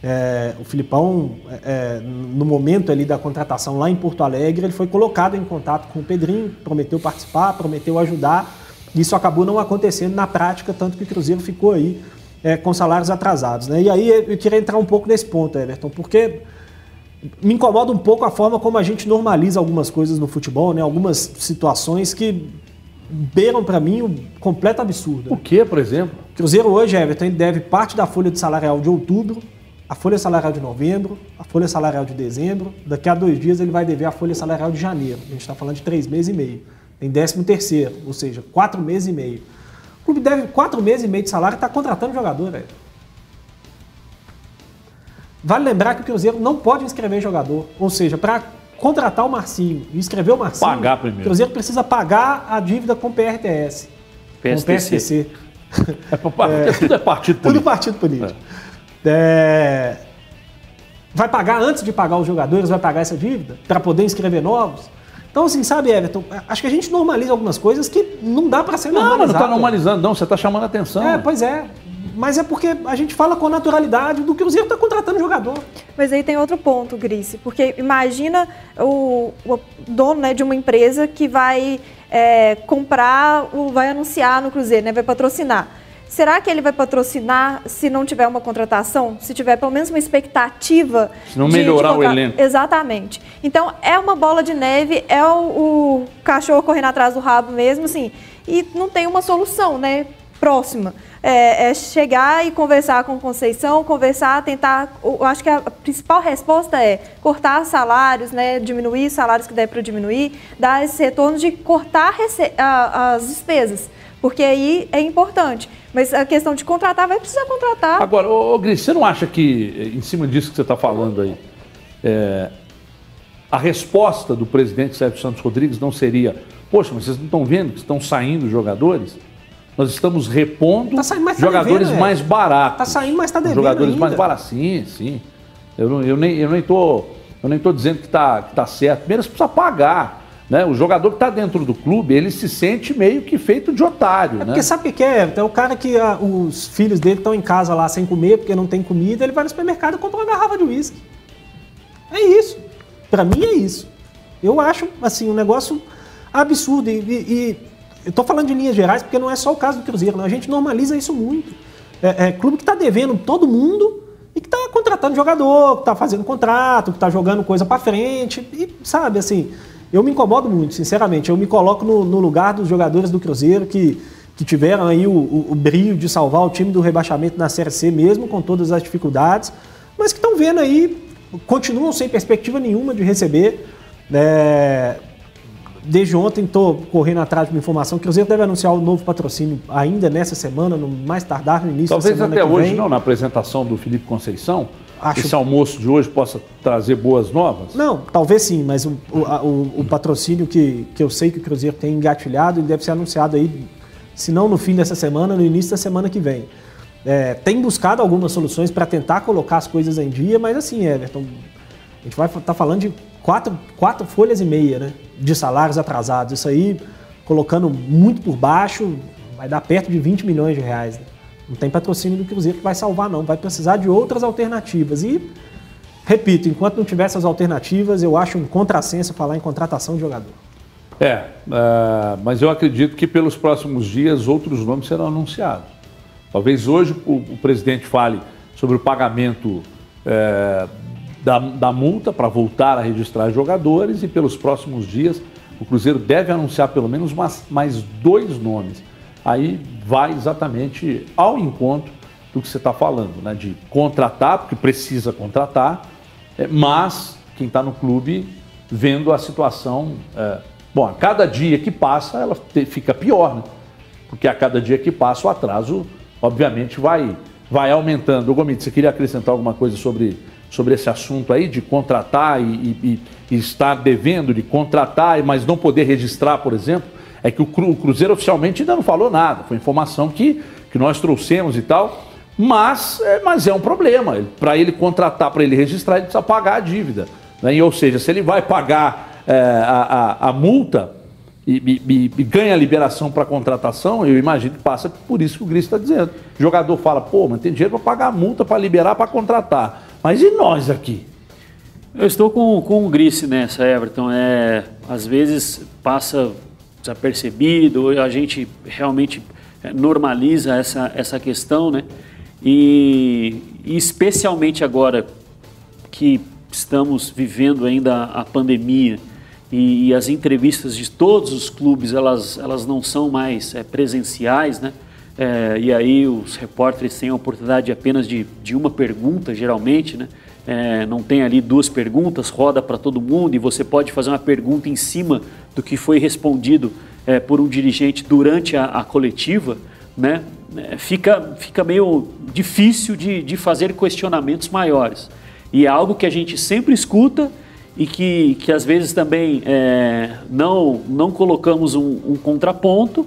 H: É, o Filipão, é, é, no momento ali da contratação lá em Porto Alegre, ele foi colocado em contato com o Pedrinho, prometeu participar, prometeu ajudar. Isso acabou não acontecendo na prática, tanto que o Cruzeiro ficou aí é, com salários atrasados. Né? E aí eu queria entrar um pouco nesse ponto, Everton, porque me incomoda um pouco a forma como a gente normaliza algumas coisas no futebol, né? Algumas situações que beiram para mim um completo absurdo.
F: O que, por exemplo?
H: Cruzeiro hoje, Everton, deve parte da folha de salarial de outubro, a folha salarial de novembro, a folha salarial de dezembro. Daqui a dois dias ele vai dever a folha salarial de janeiro. A gente está falando de três meses e meio. Tem décimo terceiro, ou seja, quatro meses e meio. clube deve quatro meses e meio de salário e está contratando jogador, velho. Vale lembrar que o Cruzeiro não pode inscrever jogador. Ou seja, para contratar o Marcinho e inscrever o Marcinho,
F: Pagar primeiro.
H: o Cruzeiro precisa pagar a dívida com o PRTS. Com o
G: PSTC.
H: PSTC.
F: É, pra- Tudo é partido
H: Tudo
F: político.
H: partido político. É, Vai pagar antes de pagar os jogadores, vai pagar essa dívida para poder inscrever novos. Então, assim, sabe, Everton, acho que a gente normaliza algumas coisas que não dá para ser
F: Não, mas não
H: normalizado.
F: está normalizando, não. Você está chamando a atenção.
H: É, pois é. Mas é porque a gente fala com naturalidade do Cruzeiro está contratando jogador.
I: Mas aí tem outro ponto, Grice, porque imagina o, o dono né, de uma empresa que vai é, comprar, o- vai anunciar no Cruzeiro, né, vai patrocinar. Será que ele vai patrocinar se não tiver uma contratação? Se tiver pelo menos uma expectativa?
F: Se não melhorar o
I: colocar-
F: elenco.
I: Exatamente. Então é uma bola de neve, é o, o cachorro correndo atrás do rabo mesmo, assim, e não tem uma solução, né? Próxima. É, é chegar e conversar com Conceição, conversar, tentar. Eu acho que a principal resposta é cortar salários, né? Diminuir salários que der para diminuir, dar esse retorno de cortar as despesas. Porque aí é importante. Mas a questão de contratar, vai precisar contratar.
F: Agora, ô, ô Gris, você não acha que, em cima disso que você está falando aí, é, a resposta do presidente Sérgio Santos Rodrigues não seria, poxa, mas vocês não estão vendo que estão saindo jogadores? Nós estamos repondo
H: Tá saindo, tá
F: jogadores
H: devendo, é.
F: mais baratos.
H: Tá saindo, mas tá devendo
F: Jogadores
H: ainda.
F: mais baratos, sim, sim. Eu, não, eu, nem, eu nem tô, eu nem tô dizendo que tá, que tá certo. Primeiro você precisa pagar. Né? O jogador que está dentro do clube, ele se sente meio que feito de otário.
H: É
F: né?
H: porque sabe o que é? É o cara que ah, os filhos dele estão em casa lá sem comer porque não tem comida, ele vai no supermercado e compra uma garrafa de uísque. É isso. Pra mim é isso. Eu acho, assim, um negócio absurdo. E- e eu tô falando de linhas gerais porque não é só o caso do Cruzeiro, não. A gente normaliza isso muito. É, é clube que tá devendo todo mundo e que tá contratando jogador, que tá fazendo contrato, que tá jogando coisa pra frente. E, sabe, assim, eu me incomodo muito, sinceramente. Eu me coloco no, no lugar dos jogadores do Cruzeiro que, que tiveram aí o, o- o brilho de salvar o time do rebaixamento na Série C, mesmo com todas as dificuldades, mas que estão vendo aí, continuam sem perspectiva nenhuma de receber. É, Desde ontem estou correndo atrás de uma informação que o Cruzeiro deve anunciar o novo patrocínio ainda nessa semana, no mais tardar no início
F: Talvez
H: da semana
F: até
H: que
F: hoje não, na apresentação do Felipe Conceição,
H: Acho-
F: esse almoço de hoje possa trazer boas novas.
H: Não, talvez sim, mas o, o- o- o patrocínio que, que eu sei que o Cruzeiro tem engatilhado, ele deve ser anunciado aí, se não no fim dessa semana, no início da semana que vem. É, tem buscado algumas soluções para tentar colocar as coisas em dia, mas assim, Everton, a gente vai estar falando de quatro, quatro folhas e meia né, de salários atrasados. Isso aí, colocando muito por baixo, vai dar perto de 20 milhões de reais. né? Não tem patrocínio do Cruzeiro que vai salvar, não. Vai precisar de outras alternativas. E Repito, enquanto não tiver essas alternativas, eu acho um contrassenso falar em contratação de jogador.
F: É, ah, mas eu acredito que pelos próximos dias outros nomes serão anunciados. Talvez hoje o, o presidente fale sobre o pagamento eh, da, da multa para voltar a registrar jogadores e pelos próximos dias o Cruzeiro deve anunciar pelo menos umas- mais dois nomes. Aí vai exatamente ao encontro do que você está falando, né? De contratar, porque precisa contratar, eh, mas quem está no clube vendo a situação. eh, bom, a cada dia que passa, ela fica pior, né? Porque a cada dia que passa, o atraso, obviamente, vai, vai aumentando. Ô, Gomit, você queria acrescentar alguma coisa sobre, sobre esse assunto aí, de contratar e, e- e estar devendo, de contratar, mas não poder registrar, por exemplo? É que o, Cru- o Cruzeiro oficialmente ainda não falou nada. Foi informação que, que nós trouxemos e tal. Mas é, mas é um problema. Para ele contratar, para ele registrar, ele precisa pagar a dívida. né? E, ou seja, se ele vai pagar é, a, a- a multa e, e- e- ganha a liberação para contratação, eu imagino que passa por isso que o Gris está dizendo. O jogador fala, pô, mas tem dinheiro para pagar a multa, para liberar, para contratar. Mas e nós aqui?
G: Eu estou com, com o Grice nessa, Everton. É, às vezes passa desapercebido, a gente realmente é, normaliza essa, essa questão, né? E, e especialmente agora que estamos vivendo ainda a pandemia e, e as entrevistas de todos os clubes elas, elas não são mais é, presenciais, né? É, e aí os repórteres têm a oportunidade apenas de, de uma pergunta, geralmente, né? É, não tem ali duas perguntas, roda para todo mundo e você pode fazer uma pergunta em cima do que foi respondido é, por um dirigente durante a, a coletiva, né, é, fica, fica meio difícil de, de fazer questionamentos maiores. E é algo que a gente sempre escuta e que, que às vezes também é, não, não colocamos um, um contraponto,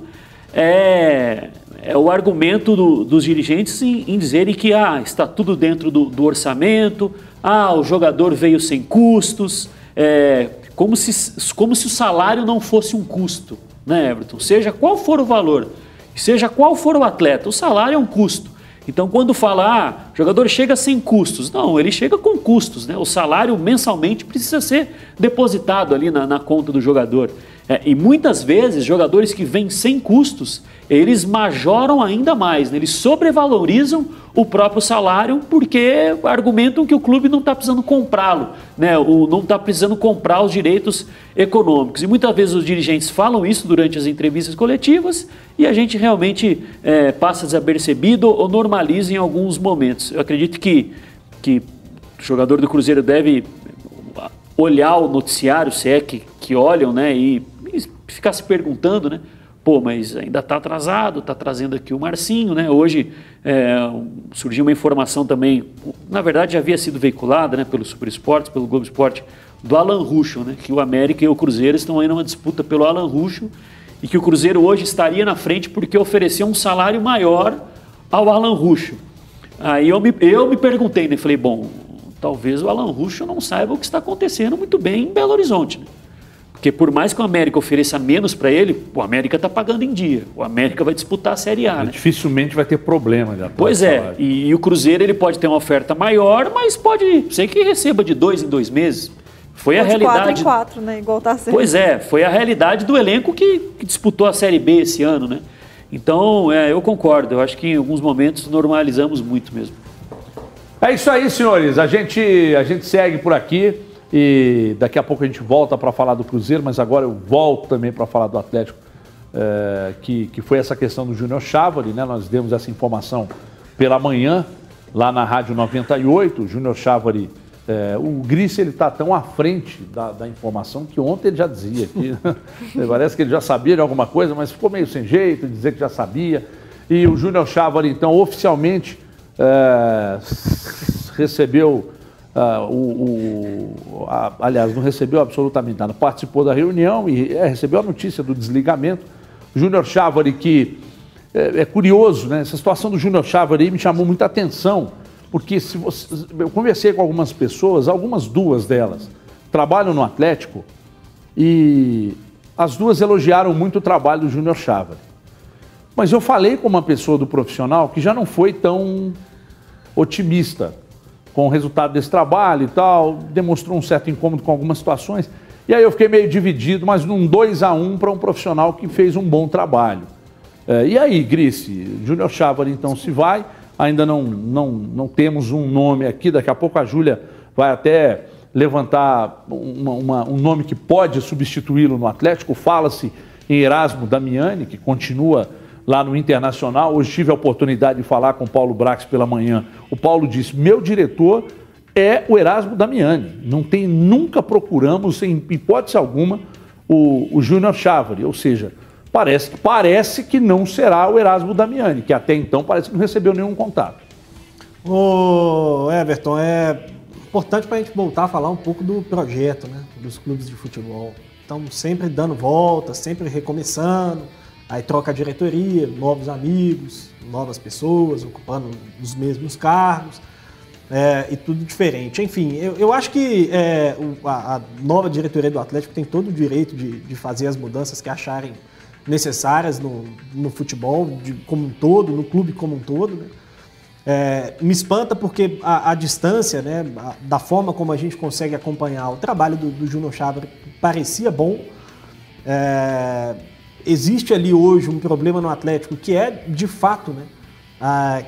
G: é, é o argumento do, dos dirigentes em, em, dizerem que ah, está tudo dentro do, do, orçamento, ah, o jogador veio sem custos, é, como, se, como se o salário não fosse um custo, né, Everton? Seja qual for o valor, seja qual for o atleta, o salário é um custo. Então, quando fala, ah, jogador chega sem custos, não, ele chega com custos, né? O salário mensalmente precisa ser depositado ali na, na conta do jogador. É, e muitas vezes, jogadores que vêm sem custos, eles majoram ainda mais, né? eles sobrevalorizam o próprio salário porque argumentam que o clube não está precisando comprá-lo, né? O, não está precisando comprar os direitos econômicos. E muitas vezes os dirigentes falam isso durante as entrevistas coletivas e a gente realmente é, passa desapercebido ou normaliza em alguns momentos. Eu acredito que, que o jogador do Cruzeiro deve olhar o noticiário, se é que, que olham, né? E ficar se perguntando, né? Pô, mas ainda está atrasado, está trazendo aqui o Marcinho, né? Hoje é, surgiu uma informação também, na verdade já havia sido veiculada né, pelo Super pelo Globo Esporte, do Alan Ruschel, né? Que o América e o Cruzeiro estão aí numa disputa pelo Alan Ruschel e que o Cruzeiro hoje estaria na frente porque ofereceu um salário maior ao Alan Ruschel. Aí eu me, eu me perguntei, né? Falei, bom, talvez o Alan Ruschel não saiba o que está acontecendo muito bem em Belo Horizonte, né? Porque por mais que o América ofereça menos para ele, o América está pagando em dia. O América vai disputar a Série A. Né?
F: Dificilmente vai ter problema. Já
G: pois é, e, e, o Cruzeiro ele pode ter uma oferta maior, mas pode ser que receba de dois em dois meses. Foi a realidade.
I: Quatro em quatro, né? Igual tá sendo.
G: Pois é, foi a realidade do elenco que, que disputou a Série B esse ano, né? Então, é, eu concordo. Eu acho que em alguns momentos normalizamos muito mesmo.
F: É isso aí, senhores. A gente, a gente segue por aqui. E daqui a pouco a gente volta para falar do Cruzeiro, mas agora eu volto também para falar do Atlético, é, que, que foi essa questão do Júnior Chávari, né? Nós demos essa informação pela manhã, lá na Rádio 98, o Júnior Chávari, é, o Gris ele está tão à frente da, da, informação que ontem ele já dizia que parece que ele já sabia de alguma coisa, mas ficou meio sem jeito dizer que já sabia. E o Júnior Chávari, então, oficialmente é, recebeu Uh, o, o a, aliás, não recebeu absolutamente nada, participou da reunião e é, recebeu a notícia do desligamento. Júnior Chávari, que é, é, curioso, né? Essa situação do Júnior Chávari me chamou muita atenção, porque se você, eu conversei com algumas pessoas, algumas duas delas trabalham no Atlético e as duas elogiaram muito o trabalho do Júnior Chávari. Mas eu falei com uma pessoa do profissional que já não foi tão otimista com o resultado desse trabalho e tal, demonstrou um certo incômodo com algumas situações. E aí eu fiquei meio dividido, mas num 2 a 1 um para um profissional que fez um bom trabalho. É, e aí, Grice, Júnior Chávari então se vai, ainda não, não, não temos um nome aqui, daqui a pouco a Júlia vai até levantar uma, uma, um nome que pode substituí-lo no Atlético, fala-se em Erasmo Damiani, que continua lá no Internacional. Hoje tive a oportunidade de falar com o Paulo Brax pela manhã. O Paulo disse: meu diretor é o Erasmo Damiani. Não tem, nunca procuramos, em hipótese alguma, o, o Júnior Chávari. Ou seja, parece, parece que não será o Erasmo Damiani, que até então parece que não recebeu nenhum contato.
H: Ô, Everton, é importante para a gente voltar a falar um pouco do projeto, né? Dos clubes de futebol. Estão sempre dando voltas, sempre recomeçando Aí troca a diretoria, novos amigos, novas pessoas ocupando os mesmos cargos é, e tudo diferente. Enfim, eu, eu acho que é, a, a, nova diretoria do Atlético tem todo o direito de, de fazer as mudanças que acharem necessárias no, no futebol de, como um todo, no clube como um todo. Né? É, me espanta porque a, a distância, né, a, da forma como a gente consegue acompanhar o trabalho do, do Júnior Chávez parecia bom. É, existe ali hoje um problema no Atlético que é, de fato, né,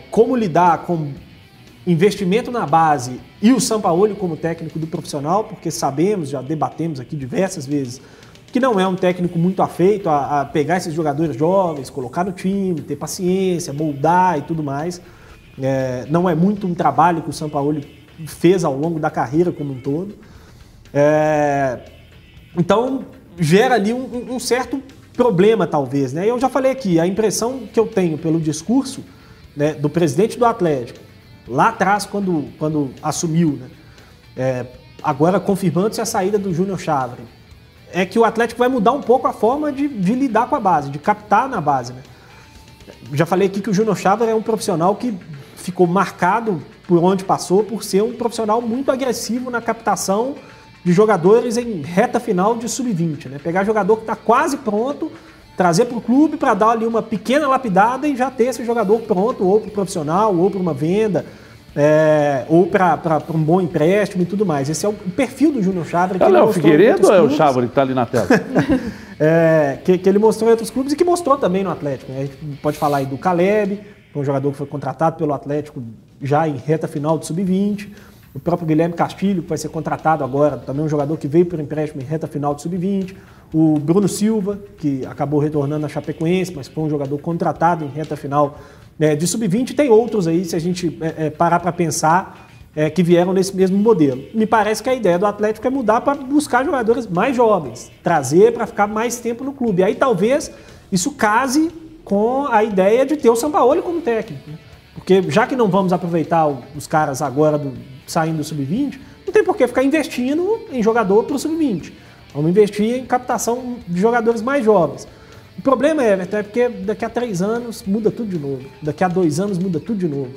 H: como lidar com investimento na base e o Sampaoli como técnico do profissional, porque sabemos, já debatemos aqui diversas vezes, que não é um técnico muito afeito a, a pegar esses jogadores jovens, colocar no time, ter paciência, moldar e tudo mais. É, não é muito um trabalho que o Sampaoli fez ao longo da carreira como um todo. É, então, gera ali um, um certo problema, talvez. Né? Eu já falei aqui, a impressão que eu tenho pelo discurso né, do presidente do Atlético, lá atrás, quando, quando assumiu, né, é, agora confirmando-se a saída do Júnior Chavre, é que o Atlético vai mudar um pouco a forma de, de lidar com a base, de captar na base. Né? Já falei aqui que o Júnior Chavre é um profissional que ficou marcado por onde passou por ser um profissional muito agressivo na captação de jogadores em reta final de sub-20. Né? Pegar jogador que está quase pronto, trazer para o clube para dar ali uma pequena lapidada e já ter esse jogador pronto, ou para o profissional, ou para uma venda, é, ou para um bom empréstimo e tudo mais. Esse é o perfil do Júnior Chávari.
F: É o Figueiredo ou é o Chávari que está ali na tela?
H: é, que, que, ele mostrou em outros clubes e que mostrou também no Atlético. Né? A gente pode falar aí do Caleb, um jogador que foi contratado pelo Atlético já em reta final de sub-20. O próprio Guilherme Castilho, que vai ser contratado agora, também um jogador que veio por empréstimo em reta final de sub-20. O Bruno Silva, que acabou retornando à Chapecoense, mas foi um jogador contratado em reta final né, de sub-20. Tem outros aí, se a gente é, é, parar para pensar, é, que vieram nesse mesmo modelo. Me parece que a ideia do Atlético é mudar para buscar jogadores mais jovens, trazer para ficar mais tempo no clube. Aí talvez isso case com a ideia de ter o Sampaoli como técnico. Né? Porque já que não vamos aproveitar os caras agora do, saindo do sub-20, não tem por que ficar investindo em jogador para o sub-20. Vamos investir em captação de jogadores mais jovens. O problema, Everton, é porque daqui a três anos muda tudo de novo. Daqui a dois anos muda tudo de novo.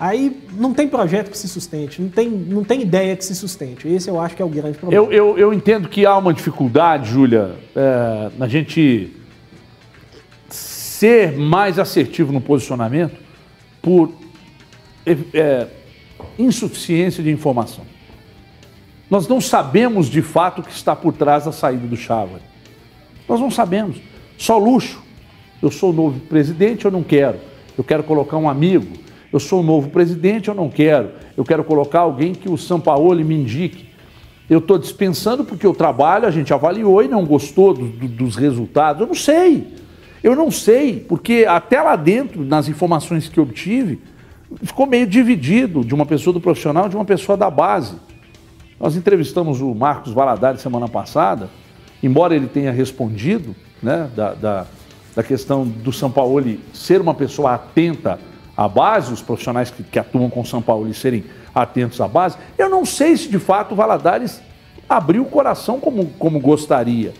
H: Aí não tem projeto que se sustente, não tem, não tem ideia que se sustente. Esse eu acho que é o grande problema.
F: Eu, eu, eu entendo que há uma dificuldade, Júlia, é, na gente ser mais assertivo no posicionamento por é, insuficiência de informação. Nós não sabemos de fato o que está por trás da saída do Chávez. Nós não sabemos. Só luxo. Eu sou o novo presidente, eu não quero. Eu quero colocar um amigo. Eu sou o novo presidente, eu não quero. Eu quero colocar alguém que o Sampaoli me indique. Eu estou dispensando porque o trabalho a gente avaliou e não gostou do, do, dos resultados. Eu não sei. Eu não sei, porque até lá dentro, nas informações que obtive, ficou meio dividido de uma pessoa do profissional de uma pessoa da base. Nós entrevistamos o Marcos Valadares semana passada, embora ele tenha respondido né, da, da, da questão do São Paulo ser uma pessoa atenta à base, os profissionais que, que atuam com o São Paulo serem atentos à base, eu não sei se de fato o Valadares abriu o coração como, como gostaria.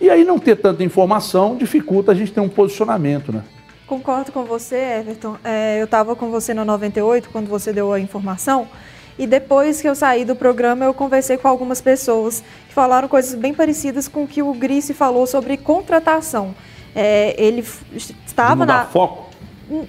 F: E aí não ter tanta informação dificulta a gente ter um posicionamento, né?
I: Concordo com você, Everton. É, eu estava com você no 98, quando você deu a informação. E depois que eu saí do programa, eu conversei com algumas pessoas que falaram coisas bem parecidas com o que o Grice falou sobre contratação. É, ele estava na.
F: foco?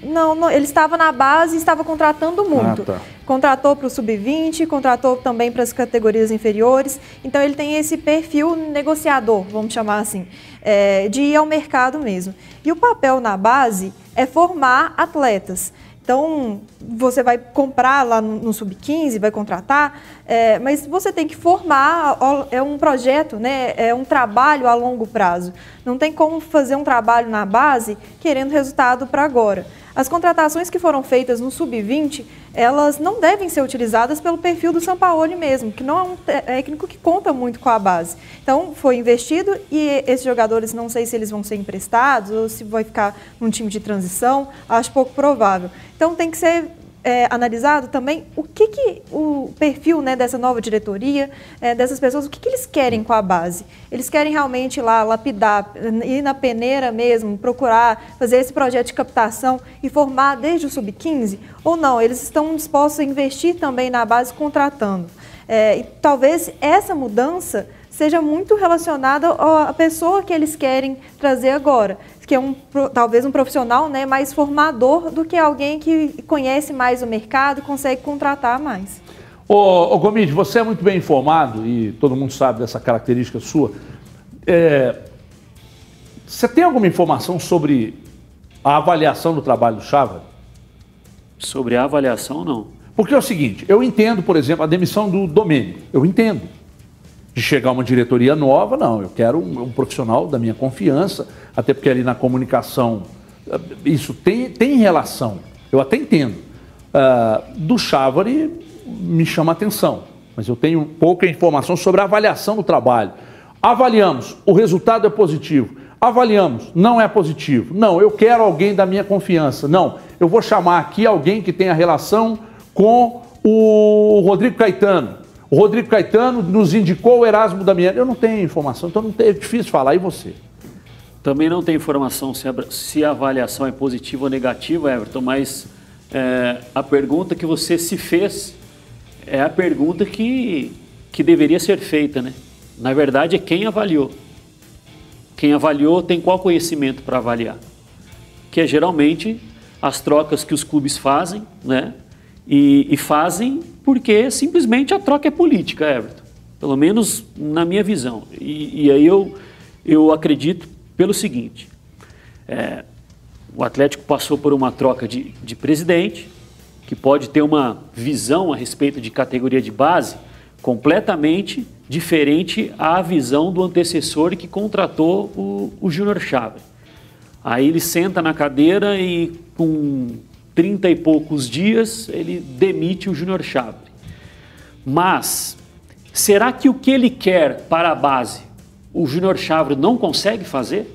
I: Não, não, ele estava na base e estava contratando muito. Ah, tá. Contratou para o sub-20, contratou também para as categorias inferiores. Então ele tem esse perfil negociador, vamos chamar assim, é, de ir ao mercado mesmo. E o papel na base é formar atletas. Então, você vai comprar lá no, no Sub-15, vai contratar, é, mas você tem que formar, é um projeto, né, é um trabalho a longo prazo. Não tem como fazer um trabalho na base querendo resultado para agora. As contratações que foram feitas no Sub-20, elas não devem ser utilizadas pelo perfil do Sampaoli mesmo, que não é um técnico que conta muito com a base. Então, foi investido e esses jogadores, não sei se eles vão ser emprestados ou se vai ficar num time de transição, acho pouco provável. Então, tem que ser é, analisado também o que, que o perfil né, dessa nova diretoria, é, dessas pessoas, o que, que eles querem com a base. Eles querem realmente lá lapidar, ir na peneira mesmo, procurar fazer esse projeto de captação e formar desde o sub-15? Ou não? Eles estão dispostos a investir também na base contratando. É, e talvez essa mudança seja muito relacionada à pessoa que eles querem trazer agora que é um, talvez um profissional né, mais formador do que alguém que conhece mais o mercado e consegue contratar mais.
F: Ô, ô Gomide, você é muito bem informado e todo mundo sabe dessa característica sua. É, você tem alguma informação sobre a avaliação do trabalho do Chava?
G: Sobre a avaliação, não.
F: Porque é o seguinte, eu entendo, por exemplo, a demissão do Domênico. Eu entendo de chegar uma diretoria nova, não. Eu quero um, um, profissional da minha confiança, até porque ali na comunicação eh, isso tem, tem relação. Eu até entendo. Uh, do Chávari me chama atenção, mas eu tenho pouca informação sobre a avaliação do trabalho. Avaliamos, o resultado é positivo. Avaliamos, não é positivo. Não, eu quero alguém da minha confiança. Não, eu vou chamar aqui alguém que tenha relação com o Rodrigo Caetano. O Rodrigo Caetano nos indicou o Erasmo Damiani. Eu não tenho informação, então não é difícil falar. E você?
G: Também não tem informação se a, se a avaliação é positiva ou negativa, Everton, mas é, a pergunta que você se fez é a pergunta que, que deveria ser feita, né? Na verdade, é quem avaliou. Quem avaliou tem qual conhecimento para avaliar? Que é geralmente as trocas que os clubes fazem, né? E, e, fazem porque simplesmente a troca é política, Everton. Pelo menos na minha visão. E, e aí eu, eu acredito pelo seguinte: é, o Atlético passou por uma troca de, de presidente, que pode ter uma visão a respeito de categoria de base completamente diferente à visão do antecessor que contratou o, o Júnior Chave. Aí ele senta na cadeira e com 30 e poucos dias ele demite o Júnior Chave. Mas será que o que ele quer para a base o Júnior Chave não consegue fazer?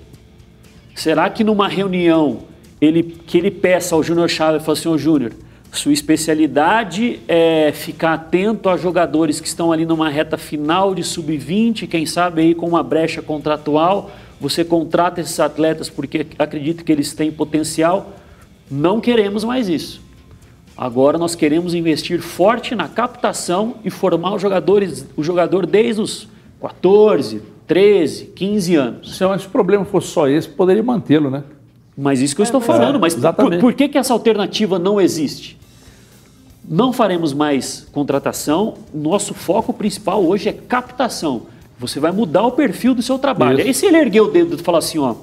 G: Será que numa reunião ele, que ele peça ao Júnior e fala assim, ô Júnior, sua especialidade é ficar atento a jogadores que estão ali numa reta final de sub-20, quem sabe aí com uma brecha contratual, você contrata esses atletas porque acredita que eles têm potencial. Não queremos mais isso. Agora nós queremos investir forte na captação e formar os jogadores, o jogador desde os 14, 13, 15 anos.
F: Se o problema fosse só esse, poderia mantê-lo, né?
G: Mas isso que eu estou é, falando. Mas por, por, que, que essa alternativa não existe? Não faremos mais contratação. Nosso foco principal hoje é captação. Você vai mudar o perfil do seu trabalho. Isso. Aí se ele erguer o dedo e falar assim, ó,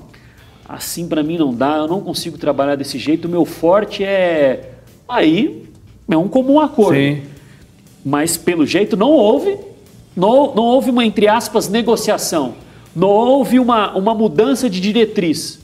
G: assim para mim não dá, eu não consigo trabalhar desse jeito, o meu forte é... Aí é um comum acordo. Sim. Mas pelo jeito não houve, não, não houve uma, entre aspas, negociação. Não houve uma, uma mudança de diretriz.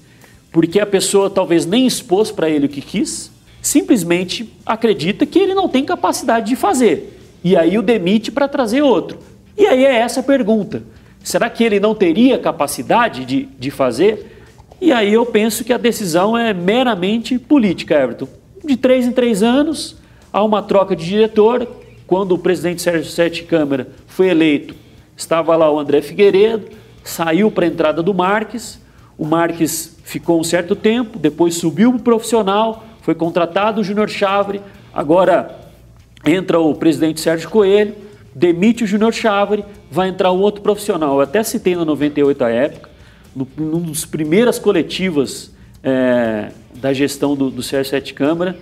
G: Porque a pessoa talvez nem expôs para ele o que quis, simplesmente acredita que ele não tem capacidade de fazer. E aí o demite para trazer outro. E aí é essa a pergunta. Será que ele não teria capacidade de, de fazer? E aí eu penso que a decisão é meramente política, Everton. De três em três anos, há uma troca de diretor. Quando o presidente Sérgio Sete Câmara foi eleito, estava lá o André Figueiredo, saiu para a entrada do Marques. O Marques ficou um certo tempo, depois subiu para o profissional, foi contratado o Júnior Chavre, agora entra o presidente Sérgio Coelho, demite o Júnior Chavre, vai entrar um outro profissional. Eu até citei na 98 a época, no, primeiras coletivas é, da gestão do, do Sérgio Sete Câmara,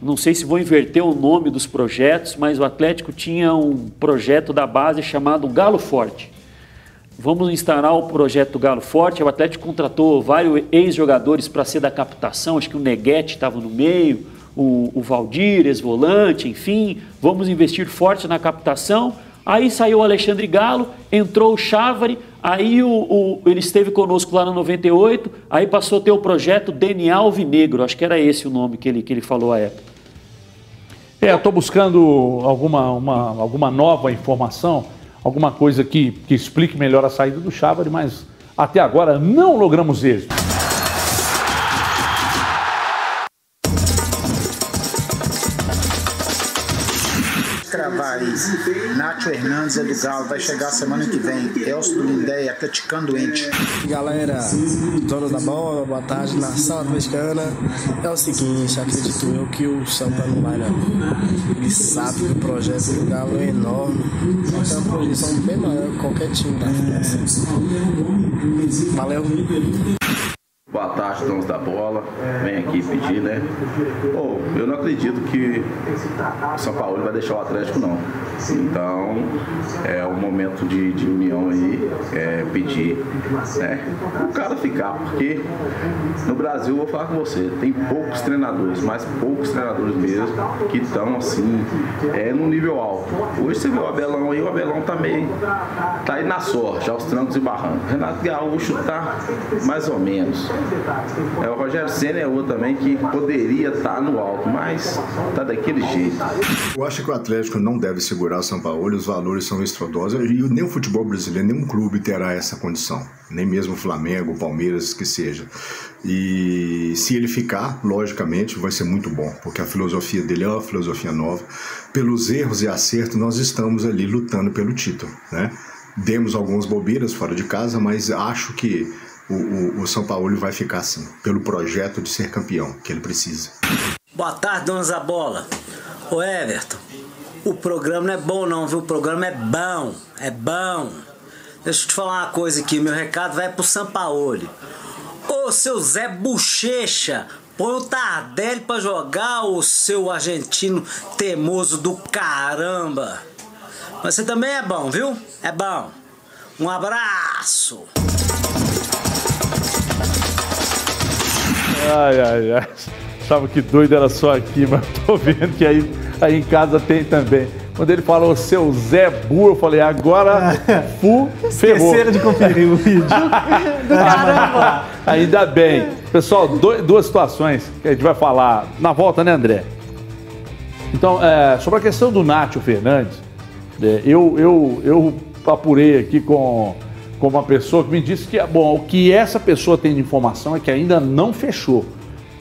G: não sei se vou inverter o nome dos projetos, mas o Atlético tinha um projeto da base chamado Galo Forte. Vamos instalar o projeto Galo Forte. O Atlético contratou vários ex-jogadores para ser da captação, acho que o Neguete estava no meio, o, o Valdir, ex-volante, enfim. Vamos investir forte na captação. Aí saiu o Alexandre Galo, entrou o Chávari, aí o, o, ele esteve conosco lá no 98, aí passou a ter o projeto DNA Alvinegro, acho que era esse o nome que ele, que ele falou à época.
F: É, eu estou buscando alguma, uma, alguma nova informação alguma coisa que, que explique melhor a saída do Chávari, mas até agora não logramos êxito.
J: Nacho Hernandes é do Galo, vai chegar semana que vem. Elcio do Lindé, atleticano doente.
K: Galera, dono da bola, boa tarde, nação atleticana. É o seguinte, acredito eu que o Sampa não vai não. Ele sabe que o projeto do Galo é enorme. Tem uma projeção bem maior que qualquer time da. Valeu!
L: Boa tarde, donos da bola. Vem aqui pedir, né? Pô, eu não acredito que o São Paulo vai deixar o Atlético, não. Então, é um momento de, de união aí, é, pedir né, o cara ficar, porque no Brasil, vou falar com você, tem poucos treinadores, mas poucos treinadores mesmo, que estão assim, é, no nível alto. Hoje você vê o Abelão aí, o Abelão tá meio. tá aí na sorte, aos trancos e barrancos. Renato Gaúcho tá mais ou menos. É, o Rogério Senna é outro também que poderia estar tá no alto, mas tá daquele jeito.
M: Eu acho que o Atlético não deve segurar o São Paulo, os valores são estrondosos. e nem o futebol brasileiro, nenhum clube terá essa condição, nem mesmo o Flamengo, o Palmeiras, que seja. E se ele ficar, logicamente, vai ser muito bom, porque a filosofia dele é uma filosofia nova. Pelos erros e acertos, nós estamos ali lutando pelo título, né? Demos algumas bobeiras fora de casa, mas acho que o, o, o São Paulo vai ficar assim, pelo projeto de ser campeão que ele precisa.
N: Boa tarde, dona Zabola. Ô Everton, o programa não é bom não, viu? O programa é bom, é bom. Deixa eu te falar uma coisa aqui, meu recado vai pro Sampaoli. Ô seu Zé Bochecha, põe o Tardelli pra jogar, o seu argentino teimoso do caramba. Mas você também é bom, viu? É bom. Um abraço.
F: Ai, ai, ai. Achava que doido era só aqui, mas tô vendo que aí, aí em casa tem também. Quando ele falou seu Zé Burro, eu falei, agora fu, ferrou.
H: Esqueceram de conferir o vídeo.
I: Do caramba.
F: Ainda bem. Pessoal, do- duas situações que a gente vai falar na volta, né, André? Então, é, sobre a questão do Nátio Fernandes, é, eu, eu, eu apurei aqui com, com uma pessoa que me disse que, bom, o que essa pessoa tem de informação é que ainda não fechou,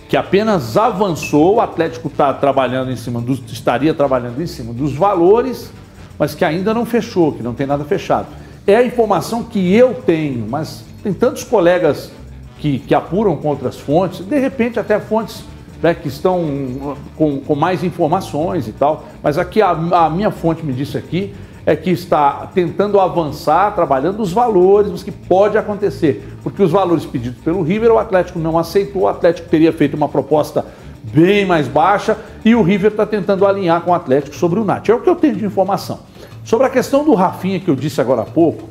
F: que apenas avançou, o Atlético está trabalhando em cima dos, estaria trabalhando em cima dos valores, mas que ainda não fechou, que não tem nada fechado. É a informação que eu tenho, mas tem tantos colegas que, que apuram com outras fontes, de repente até fontes né, que estão com, com mais informações e tal, mas aqui a, a minha fonte me disse aqui é que está tentando avançar, trabalhando os valores, mas que pode acontecer, porque os valores pedidos pelo River, o Atlético não aceitou, o Atlético teria feito uma proposta bem mais baixa e o River está tentando alinhar com o Atlético sobre o Nath. É o que eu tenho de informação. Sobre a questão do Rafinha que eu disse agora há pouco,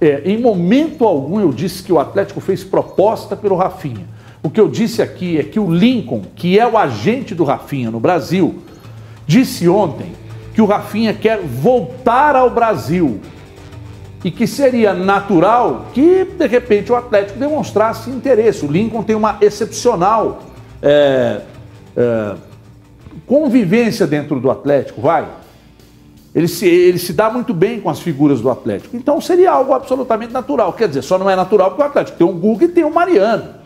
F: é, em momento algum eu disse que o Atlético fez proposta pelo Rafinha. O que eu disse aqui é que o Lincoln, que é o agente do Rafinha no Brasil, disse ontem que o Rafinha quer voltar ao Brasil e que seria natural que, de repente, o Atlético demonstrasse interesse. O Lincoln tem uma excepcional é, é, convivência dentro do Atlético, vai. Ele se, ele se dá muito bem com as figuras do Atlético. Então seria algo absolutamente natural. Quer dizer, só não é natural porque o Atlético tem o Guga e tem o Mariano.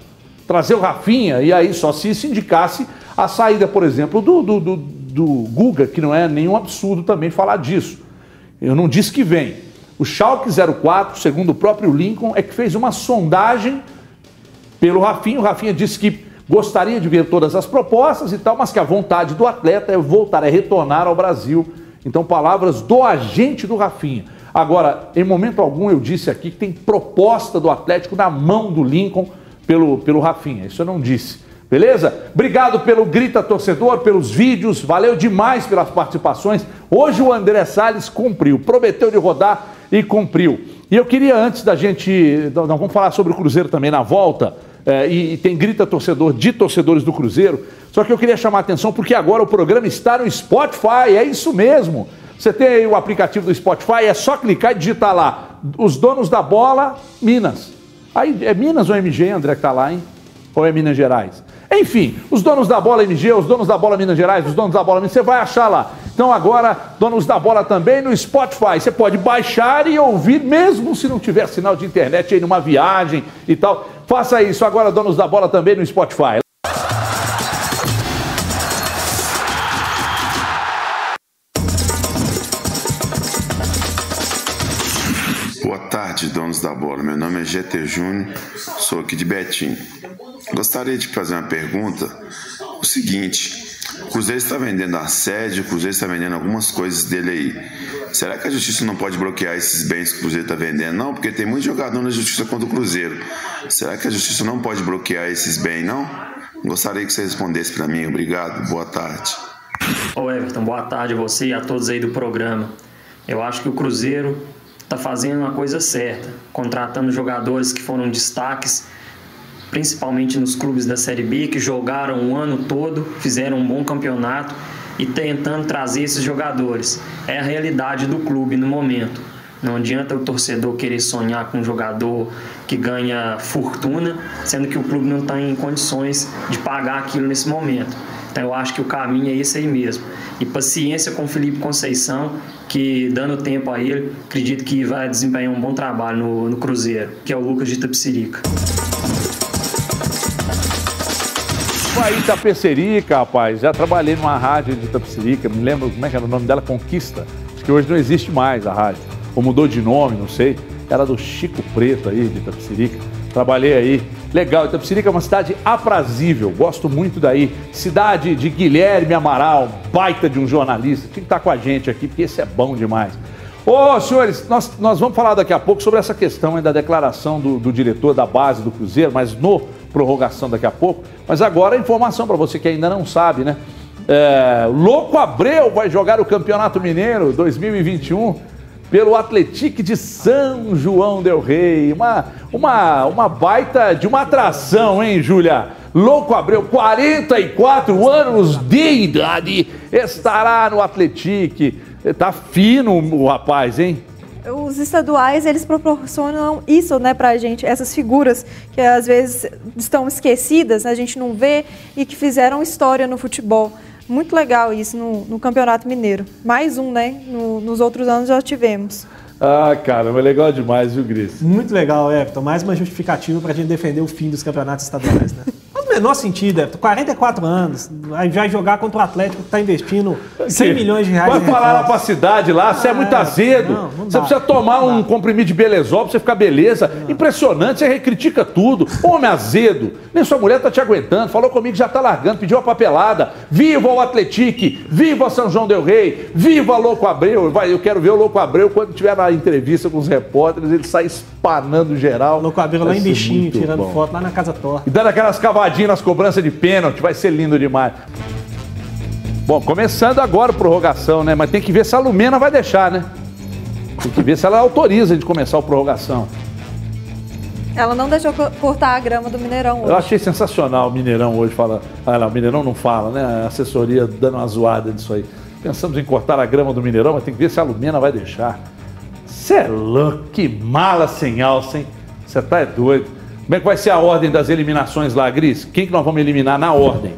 F: Trazer o Rafinha, e aí só se se indicasse a saída, por exemplo, do, do, do, do Guga, que não é nenhum absurdo também falar disso. Eu não disse que vem. O Schalke 04, segundo o próprio Lincoln, é que fez uma sondagem pelo Rafinha. O Rafinha disse que gostaria de ver todas as propostas e tal, mas que a vontade do atleta é voltar, é retornar ao Brasil. Então, palavras do agente do Rafinha. Agora, em momento algum eu disse aqui que tem proposta do Atlético na mão do Lincoln pelo, pelo Rafinha. Isso eu não disse. Beleza? Obrigado pelo Grita Torcedor, pelos vídeos, valeu demais pelas participações. Hoje o André Salles cumpriu, prometeu de rodar e cumpriu. E eu queria, antes da gente. Nós vamos falar sobre o Cruzeiro também na volta, é, e, e tem Grita Torcedor de torcedores do Cruzeiro. Só que eu queria chamar a atenção porque agora o programa está no Spotify, é isso mesmo. Você tem aí o aplicativo do Spotify, é só clicar e digitar lá. Os donos da bola, Minas. Aí é Minas ou MG, André, que tá lá, hein? Ou é Minas Gerais? Enfim, os donos da bola MG, os donos da bola Minas Gerais, os donos da bola Minas, você vai achar lá. Então agora, donos da bola também no Spotify. Você pode baixar e ouvir, mesmo se não tiver sinal de internet aí numa viagem e tal. Faça isso agora, donos da bola também no Spotify.
O: Boa tarde, donos da bola. Meu nome é GT Júnior, sou aqui de Betim. Gostaria de fazer uma pergunta. O seguinte: o Cruzeiro está vendendo a sede, o Cruzeiro está vendendo algumas coisas dele aí. Será que a justiça não pode bloquear esses bens que o Cruzeiro está vendendo? Não, porque tem muito jogador na justiça contra o Cruzeiro. Será que a justiça não pode bloquear esses bens, não? Gostaria que você respondesse para mim. Obrigado. Boa tarde.
P: Ô Everton, boa tarde a você e a todos aí do programa. Eu acho que o Cruzeiro está fazendo uma coisa certa, contratando jogadores que foram destaques, principalmente nos clubes da Série B, que jogaram o ano todo, fizeram um bom campeonato e tentando trazer esses jogadores. É a realidade do clube no momento. Não adianta o torcedor querer sonhar com um jogador que ganha fortuna, sendo que o clube não está em condições de pagar aquilo nesse momento. Então eu acho que o caminho é esse aí mesmo. E paciência com o Felipe Conceição, que dando tempo a ele, acredito que vai desempenhar um bom trabalho no, no Cruzeiro, que é o Lucas de
F: Aí Itapecerica, rapaz. Já trabalhei numa rádio de Itapecerica, me lembro como é que era o nome dela, Conquista. Acho que hoje não existe mais a rádio. Ou mudou de nome, não sei. Era do Chico Preto aí, de Itapecerica. Trabalhei aí. Legal, Itapecerica é uma cidade aprazível, gosto muito daí. Cidade de Guilherme Amaral, baita de um jornalista. Tinha que estar com a gente aqui, porque esse é bom demais. Ô, senhores, nós, nós vamos falar daqui a pouco sobre essa questão da declaração do, do diretor da base do Cruzeiro, mas no prorrogação daqui a pouco. Mas agora informação para você que ainda não sabe, né? É, Louco Abreu vai jogar o Campeonato Mineiro 2021 pelo Atlético de São João del Rei. Uma, uma, uma baita de uma atração, hein, Júlia? Louco Abreu, 44 anos de idade, estará no Atlético. Tá fino o rapaz, hein?
I: Os estaduais, eles proporcionam isso, né, pra gente, essas figuras que às vezes estão esquecidas, a gente não vê e que fizeram história no futebol. Muito legal isso no, no Campeonato Mineiro. Mais um, né? No, nos outros anos já tivemos.
F: Ah, caramba, é legal demais, viu, Gris?
H: Muito legal, Everton. Mais uma justificativa para a gente defender o fim dos campeonatos estaduais, né? Menor sentido, Everton. 44 anos, vai jogar contra o Atlético que está investindo 100 milhões de reais.
F: Vai falar lá pra cidade lá, você é muito
H: Ah,
F: azedo.
H: não, não
F: você
H: dá,
F: precisa tomar um comprimido de belezol pra você ficar beleza. Impressionante, você recritica tudo. Homem azedo. Nem sua mulher tá te aguentando. Falou comigo que já tá largando, pediu a papelada. Viva o Atletique, viva São João Del Rei, viva Louco Abreu. Vai, eu quero ver o Louco Abreu quando tiver na entrevista com os repórteres, ele sai espanando geral.
H: Louco Abreu lá em bichinho, tirando
F: bom.
H: foto lá na Casa Torta.
F: E dando aquelas cavadinhas nas cobranças de pênalti, vai ser lindo demais. Bom, começando agora a prorrogação, né? Mas tem que ver se a Lumena vai deixar, né? Tem que ver se ela autoriza de começar a prorrogação.
I: Ela não deixou co- cortar a grama do Mineirão hoje.
F: Eu achei sensacional o Mineirão hoje fala. Ah, não, o Mineirão não fala, né? A assessoria dando uma zoada disso aí. Pensamos em cortar a grama do Mineirão, mas tem que ver se a Lumena vai deixar. Você é louco, que mala sem alça, hein? Você tá é doido. Como é que vai ser a ordem das eliminações lá, Gris? Quem que nós vamos eliminar na ordem?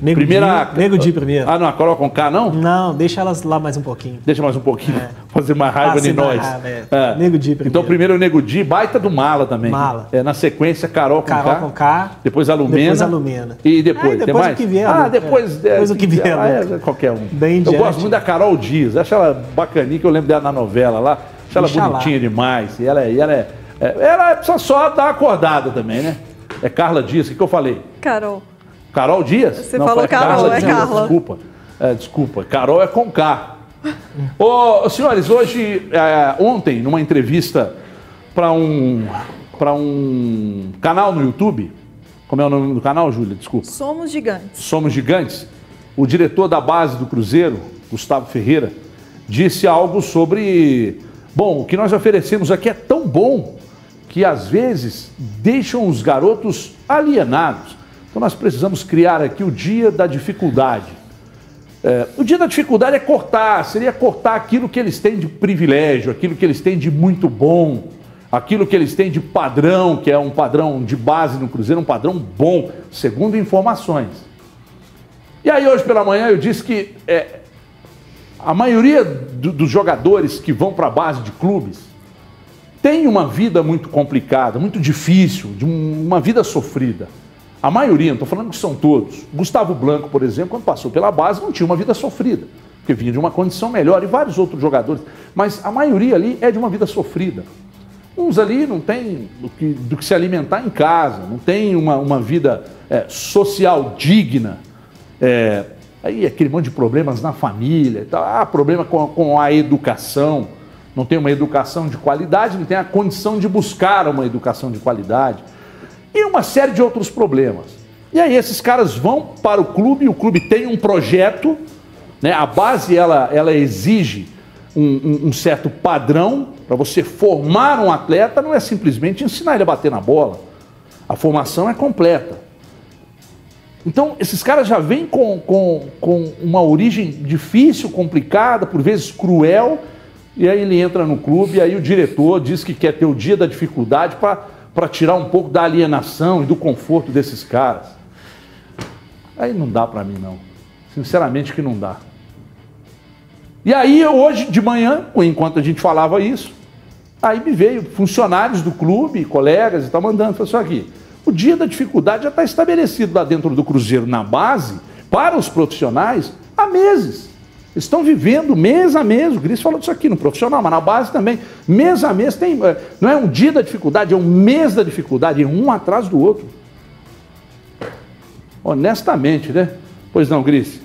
H: Nego
F: Primeira-
H: Di, Nego Di primeiro.
F: Ah, não, a Carol com K não?
H: Não, deixa elas lá mais um pouquinho.
F: Deixa mais um pouquinho. Fazer mais raiva de nós.
H: raiva, é.
F: É.
H: Nego Di primeiro.
F: Então, primeiro o Nego Di, baita do Mala também.
H: Mala.
F: É, na sequência, Carol com
H: Carol
F: K.
H: com K.
F: Depois a Lumena.
H: Depois a Lumena.
F: E depois, tem
H: depois
F: mais?
H: o que vier,
F: Ah, depois,
H: É, depois o que vier,
F: Ah, é, qualquer um.
H: Bem
F: Eu
H: diante.
F: gosto muito da Carol Dias. Acho ela bacaninha, que eu lembro dela na novela lá. Acho ela bonitinha demais. E ela, é- e ela é, é- Ela precisa só dar acordada também, né? É Carla Dias, o que, que eu falei?
I: Carol.
F: Carol Dias?
I: Você falou
F: foi
I: Carol, é
F: Dias,
I: Carla.
F: Desculpa. É, desculpa. Carol é com K. Ô, senhores, hoje, é, ontem, numa entrevista para um, para um canal no YouTube, como é o nome do canal, Júlia? Desculpa.
I: Somos gigantes.
F: Somos Gigantes, o diretor da base do Cruzeiro, Gustavo Ferreira, disse algo sobre. Bom, o que nós oferecemos aqui é tão bom que às vezes deixam os garotos alienados. Então nós precisamos criar aqui o dia da dificuldade. É, o dia da dificuldade é cortar, seria cortar aquilo que eles têm de privilégio, aquilo que eles têm de muito bom, aquilo que eles têm de padrão, que é um padrão de base no Cruzeiro, um padrão bom, segundo informações. E aí hoje pela manhã eu disse que é, a maioria do- dos jogadores que vão para a base de clubes tem uma vida muito complicada, muito difícil, de um- uma vida sofrida. A maioria, não estou falando que são todos. Gustavo Blanco, por exemplo, quando passou pela base, não tinha uma vida sofrida, porque vinha de uma condição melhor, e vários outros jogadores. Mas a maioria ali é de uma vida sofrida. Uns ali não tem do que, do que se alimentar em casa, não tem uma, uma vida é, social digna. É, aí aquele monte de problemas na família, tal. ah, problema com, com a educação, não tem uma educação de qualidade, não tem a condição de buscar uma educação de qualidade. E uma série de outros problemas. E aí esses caras vão para o clube, o clube tem um projeto, né? a base ela, ela exige um, um- um certo padrão para você formar um atleta, não é simplesmente ensinar ele a bater na bola. A formação é completa. Então, esses caras já vêm com, com, com uma origem difícil, complicada, por vezes cruel, e aí ele entra no clube, e aí o diretor diz que quer ter o dia da dificuldade para tirar um pouco da alienação e do conforto desses caras. Aí não dá para mim, não. Sinceramente que não dá. E aí, hoje de manhã, enquanto a gente falava isso, aí me veio funcionários do clube, colegas e tal, mandando, falou assim, aqui, o dia da dificuldade já está estabelecido lá dentro do Cruzeiro, na base, para os profissionais, há meses. Estão vivendo mês a mês, o Gris falou disso aqui no profissional, mas na base também. Mês a mês tem. eh, Não é um dia da dificuldade, é um mês da dificuldade, um atrás do outro. Honestamente, né? Pois não, Gris?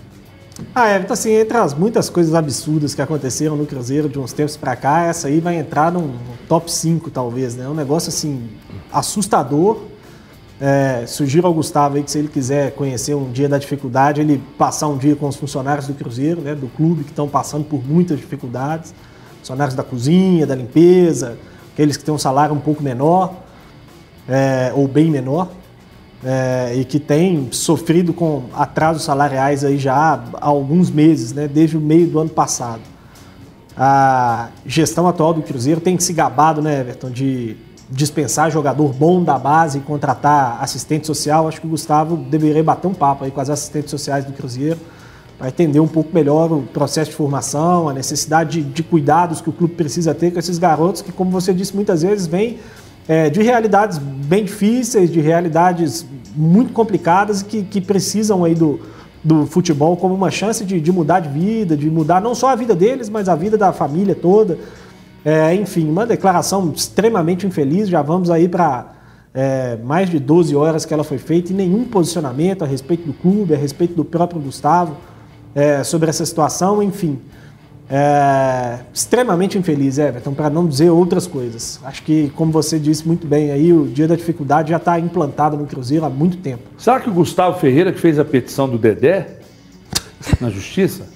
H: Ah, Everton, assim, entre as muitas coisas absurdas que aconteceram no Cruzeiro de uns tempos pra cá, essa aí vai entrar num top 5, talvez, né? Um negócio, assim, assustador. É, sugiro ao Gustavo aí que se ele quiser conhecer um dia da dificuldade, ele passar um dia com os funcionários do Cruzeiro, né? Do clube, que estão passando por muitas dificuldades. Funcionários da cozinha, da limpeza, aqueles que têm um salário um pouco menor, é, ou bem menor é, e que tem sofrido com atrasos salariais aí já há alguns meses, né, desde o meio do ano passado. A gestão atual do Cruzeiro tem se gabado, né, Everton, de dispensar jogador bom da base e contratar assistente social. Acho que o Gustavo deveria bater um papo aí com as assistentes sociais do Cruzeiro para entender um pouco melhor o processo de formação, a necessidade de, de cuidados que o clube precisa ter com esses garotos que, como você disse, muitas vezes vêm é, de realidades bem difíceis, de realidades muito complicadas que, que precisam aí do, do futebol como uma chance de, de mudar de vida, de mudar não só a vida deles, mas a vida da família toda. É, enfim, uma declaração extremamente infeliz. Já vamos aí para é, mais de 12 horas que ela foi feita e nenhum posicionamento a respeito do clube, a respeito do próprio Gustavo é, sobre essa situação. Enfim, é, extremamente infeliz, Everton, para não dizer outras coisas. Acho que, como você disse muito bem aí, o dia da dificuldade já está implantado no Cruzeiro há muito tempo.
F: Será que o Gustavo Ferreira, que fez a petição do Dedé na justiça?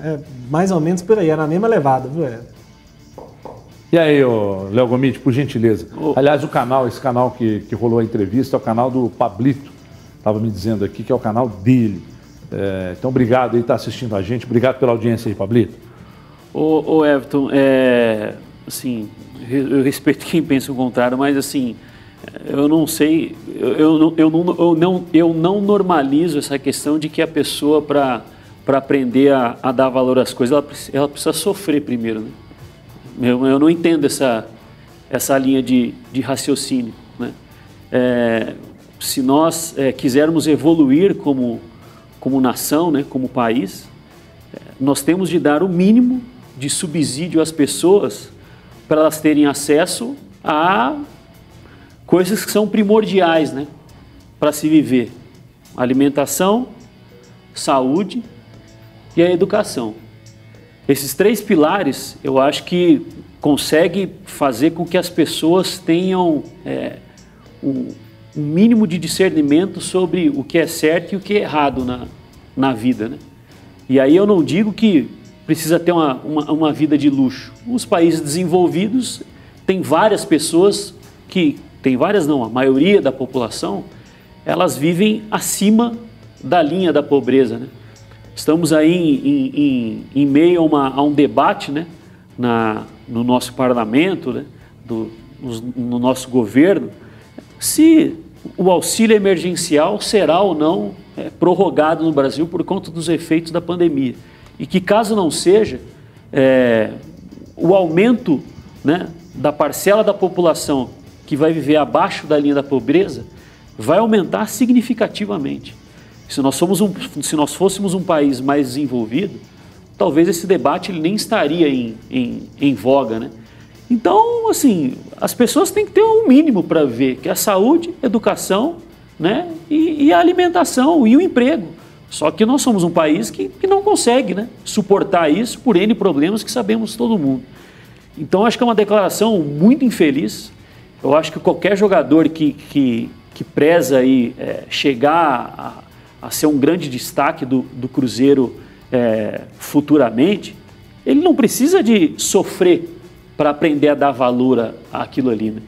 H: É mais ou menos por aí, é na mesma levada, viu?
F: E aí, Léo Gomide, por gentileza. Aliás, o canal, esse canal que, que rolou a entrevista é o canal do Pablito. Estava me dizendo aqui que é o canal dele. É, então, obrigado aí estar assistindo a gente. Obrigado pela audiência aí, Pablito.
G: Ô, ô Everton, é, assim, eu respeito quem pensa o contrário, mas assim, eu não sei, eu, eu, não- eu, não, eu, não, eu não normalizo essa questão de que a pessoa, para aprender a, a dar valor às coisas, ela, ela precisa sofrer primeiro. Né? Eu, eu não entendo essa, essa linha de, de raciocínio. Né? É, se nós é, quisermos evoluir como, como nação, né, como país, é, nós temos de dar o mínimo de subsídio às pessoas para elas terem acesso a coisas que são primordiais né, para se viver: alimentação, saúde e a educação. Esses três pilares, eu acho que consegue fazer com que as pessoas tenham é, um, um mínimo de discernimento sobre o que é certo e o que é errado na, na vida. Né? E aí eu não digo que precisa ter uma, uma, uma vida de luxo. Os países desenvolvidos têm várias pessoas que, tem várias não, a maioria da população, elas vivem acima da linha da pobreza. Né? Estamos aí em, em- em- meio a, uma- a um debate né, na, no nosso parlamento, né, do- no nosso governo, se o auxílio emergencial será ou não é, prorrogado no Brasil por conta dos efeitos da pandemia. E que, caso não seja, é, o aumento né, da parcela da população que vai viver abaixo da linha da pobreza vai aumentar significativamente. Se nós, somos um, se nós fôssemos um país mais desenvolvido, talvez esse debate ele nem estaria em, em, em voga. Né? Então, assim, as pessoas têm que ter um mínimo para ver, que é a saúde, educação né? e, e a alimentação e o emprego. Só que nós somos um país que, que não consegue né? suportar isso por N problemas que sabemos todo mundo. Então, acho que é uma declaração muito infeliz. Eu acho que qualquer jogador que, que, que preza aí, é, chegar a, a ser um grande destaque do, do Cruzeiro é, futuramente, ele não precisa de sofrer para aprender a dar valor àquilo ali. Né?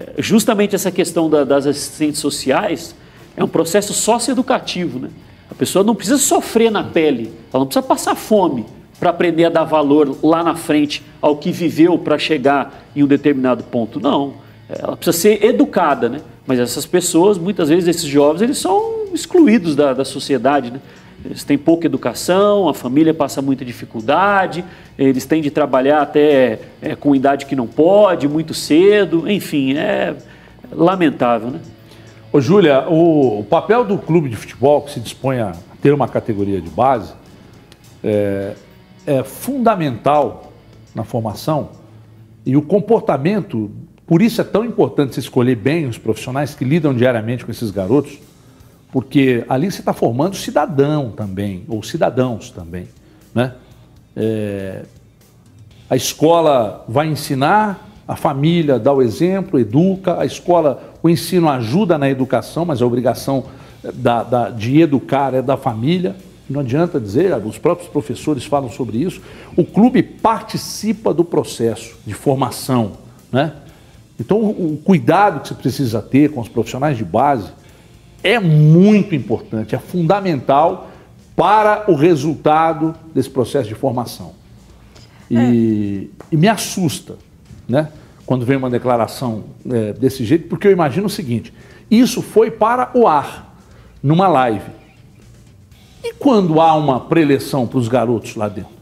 G: É, justamente essa questão da- das assistentes sociais é um processo socioeducativo. Né? A pessoa não precisa sofrer na pele, ela não precisa passar fome para aprender a dar valor lá na frente ao que viveu para chegar em um determinado ponto. Não, ela precisa ser educada, né? Mas essas pessoas, muitas vezes esses jovens, eles são excluídos da, da sociedade, né? Eles têm pouca educação, a família passa muita dificuldade, eles têm de trabalhar até é, com idade que não pode, muito cedo, enfim, é lamentável, né?
F: Ô, Júlia, o, o papel do clube de futebol que se dispõe a ter uma categoria de base é, é fundamental na formação e o comportamento, por isso é tão importante se escolher bem os profissionais que lidam diariamente com esses garotos, porque ali você está formando cidadão também, ou cidadãos também. Né? É, a escola vai ensinar, a família dá o exemplo, educa, a escola, o ensino ajuda na educação, mas a obrigação da, da, de educar é da família. Não adianta dizer, os próprios professores falam sobre isso. O clube participa do processo de formação. Né? Então, o cuidado que você precisa ter com os profissionais de base é muito importante, é fundamental para o resultado desse processo de formação. E, é. e me assusta, né? Quando vem uma declaração é, desse jeito, porque eu imagino o seguinte: isso foi para o ar, numa live. E quando há uma preleção para os garotos lá dentro?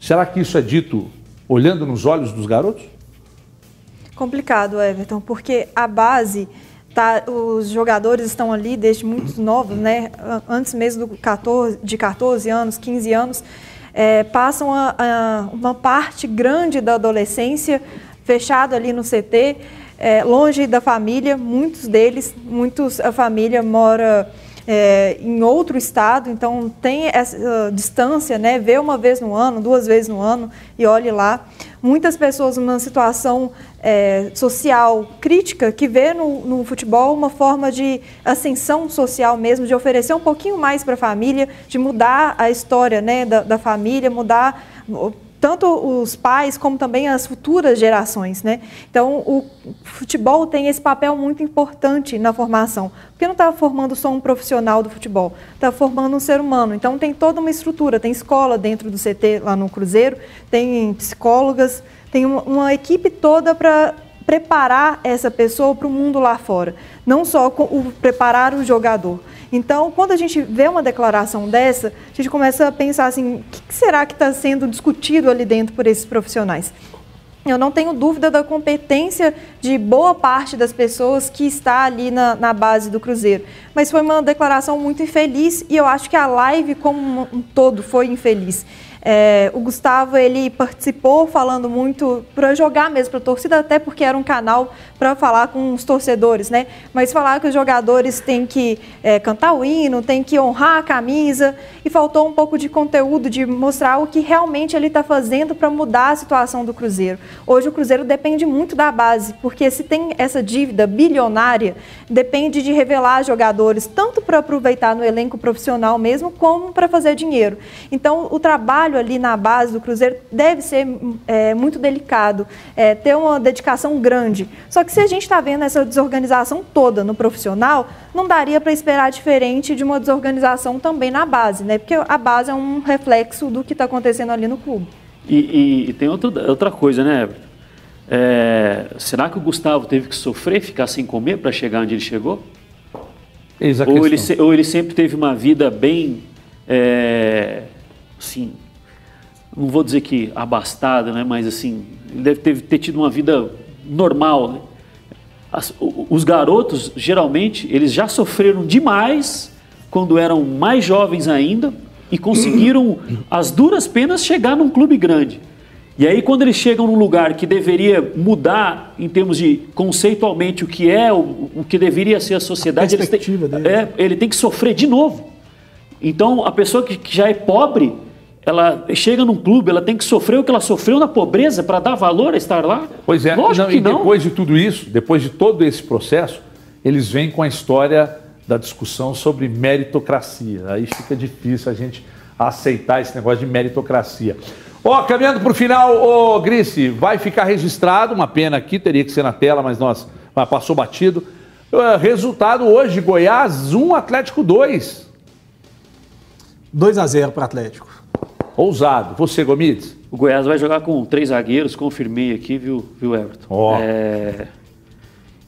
F: Será que isso é dito olhando nos olhos dos garotos?
I: Complicado, Everton, porque a base Tá, os jogadores estão ali desde muito novos, né? Antes mesmo do 14, de 14 anos, 15 anos, é, passam a, a uma parte grande da adolescência fechado ali no CT, é, longe da família. Muitos deles, muitos a família mora é, em outro estado, então tem essa uh, distância, né? Vê uma vez no ano, duas vezes no ano e olhe lá. Muitas pessoas numa situação é, social crítica que vê no, no, futebol uma forma de ascensão social mesmo, de oferecer um pouquinho mais para a família, de mudar a história né, da, da família, mudar tanto os pais como também as futuras gerações, né? Então, o futebol tem esse papel muito importante na formação, porque não está formando só um profissional do futebol, está formando um ser humano. Então, tem toda uma estrutura, tem escola dentro do CT lá no Cruzeiro, tem psicólogas, tem uma, uma equipe toda para preparar essa pessoa para o mundo lá fora, não só o, preparar o jogador. Então, quando a gente vê uma declaração dessa, a gente começa a pensar assim: o que será que está sendo discutido ali dentro por esses profissionais? Eu não tenho dúvida da competência de boa parte das pessoas que está ali na, na, base do Cruzeiro. Mas foi uma declaração muito infeliz e eu acho que a live como um todo foi infeliz. É, o Gustavo ele participou falando muito para jogar mesmo para a torcida, até porque era um canal para falar com os torcedores, né? Mas falar que os jogadores têm que é, cantar o hino, têm que honrar a camisa e faltou um pouco de conteúdo de mostrar o que realmente ele está fazendo para mudar a situação do Cruzeiro. Hoje o Cruzeiro depende muito da base, porque se tem essa dívida bilionária, depende de revelar jogadores tanto para aproveitar no elenco profissional mesmo, como para fazer dinheiro. Então o trabalho trabalho ali na base do Cruzeiro deve ser é, muito delicado, é, ter uma dedicação grande. Só que se a gente está vendo essa desorganização toda no profissional, não daria para esperar diferente de uma desorganização também na base, né? Porque a base é um reflexo do que está acontecendo ali no clube.
G: E, e, e tem outro, outra coisa, né, é, será que o Gustavo teve que sofrer, ficar sem comer para chegar onde ele chegou? ou, ele, ou ele sempre teve uma vida bem, é, assim, não vou dizer que abastada, né, mas assim, ele deve ter, ter tido uma vida normal. Né? As, os garotos, geralmente, eles já sofreram demais quando eram mais jovens ainda e conseguiram, as duras penas, chegar num clube grande. E aí, quando eles chegam num lugar que deveria mudar em termos de conceitualmente o que é, o, o que deveria ser a sociedade, a têm, é, ele tem que sofrer de novo. Então, a pessoa que, que já é pobre, ela chega num clube, ela tem que sofrer o que ela sofreu na pobreza para dar valor a estar lá?
F: Pois é, Lógico não, que e não. depois de tudo isso, depois de todo esse processo, eles vêm com a história da discussão sobre meritocracia. Aí fica difícil a gente aceitar esse negócio de meritocracia. Ó, oh, caminhando para o final, ô oh, Grice, vai ficar registrado, uma pena aqui, teria que ser na tela, mas nós passou batido. Uh, resultado hoje, Goiás 1, Atlético 2.
H: 2 a 0 para o Atlético.
F: Ousado. Você, Gomides?
G: O Goiás vai jogar com três zagueiros, confirmei aqui, viu, viu Everton?
F: Oh.
G: É...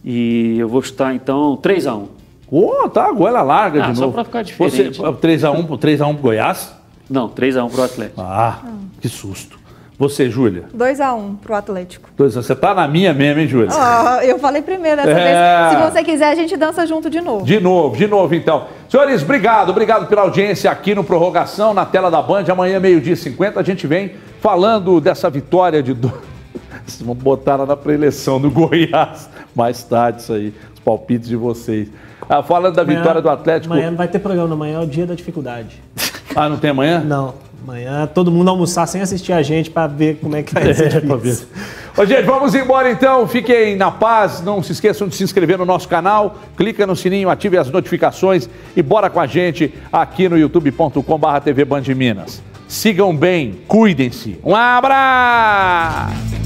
G: E eu vou chutar então 3x1.
F: Ô, tá, goela larga
G: Ah,
F: de
G: só
F: novo.
G: pra ficar diferente.
F: Você, 3x1 3x1 pro Goiás?
G: Não, 3x1 pro Atlético.
F: Ah, que susto. Você, Júlia?
I: 2x1 pro Atlético.
F: Dois- Você tá na minha mesmo, hein, Júlia?
I: Ah, eu falei primeiro dessa
F: É.
I: vez. Se você quiser, a gente dança junto de novo.
F: De novo, de novo então. Senhores, obrigado, obrigado pela audiência aqui no Prorrogação, na tela da Band. Amanhã, meio-dia e 50, a gente vem falando dessa vitória de. Do... Vocês vão botar lá na preleção do Goiás. Mais tarde, isso aí. Os palpites de vocês. Ah, falando da
H: Amanhã-
F: vitória do Atlético.
H: Amanhã não vai ter programa, amanhã é o dia da dificuldade.
F: Ah, não tem amanhã?
H: Não. Amanhã todo mundo almoçar sem assistir a gente pra ver como é que vai ser.
F: É. Ô, gente, vamos embora então. Fiquem na paz. Não se esqueçam de se inscrever no nosso canal. Clica no sininho, ative as notificações e bora com a gente aqui no youtube.com/tv Band de Minas. Sigam bem, cuidem-se. Um abraço!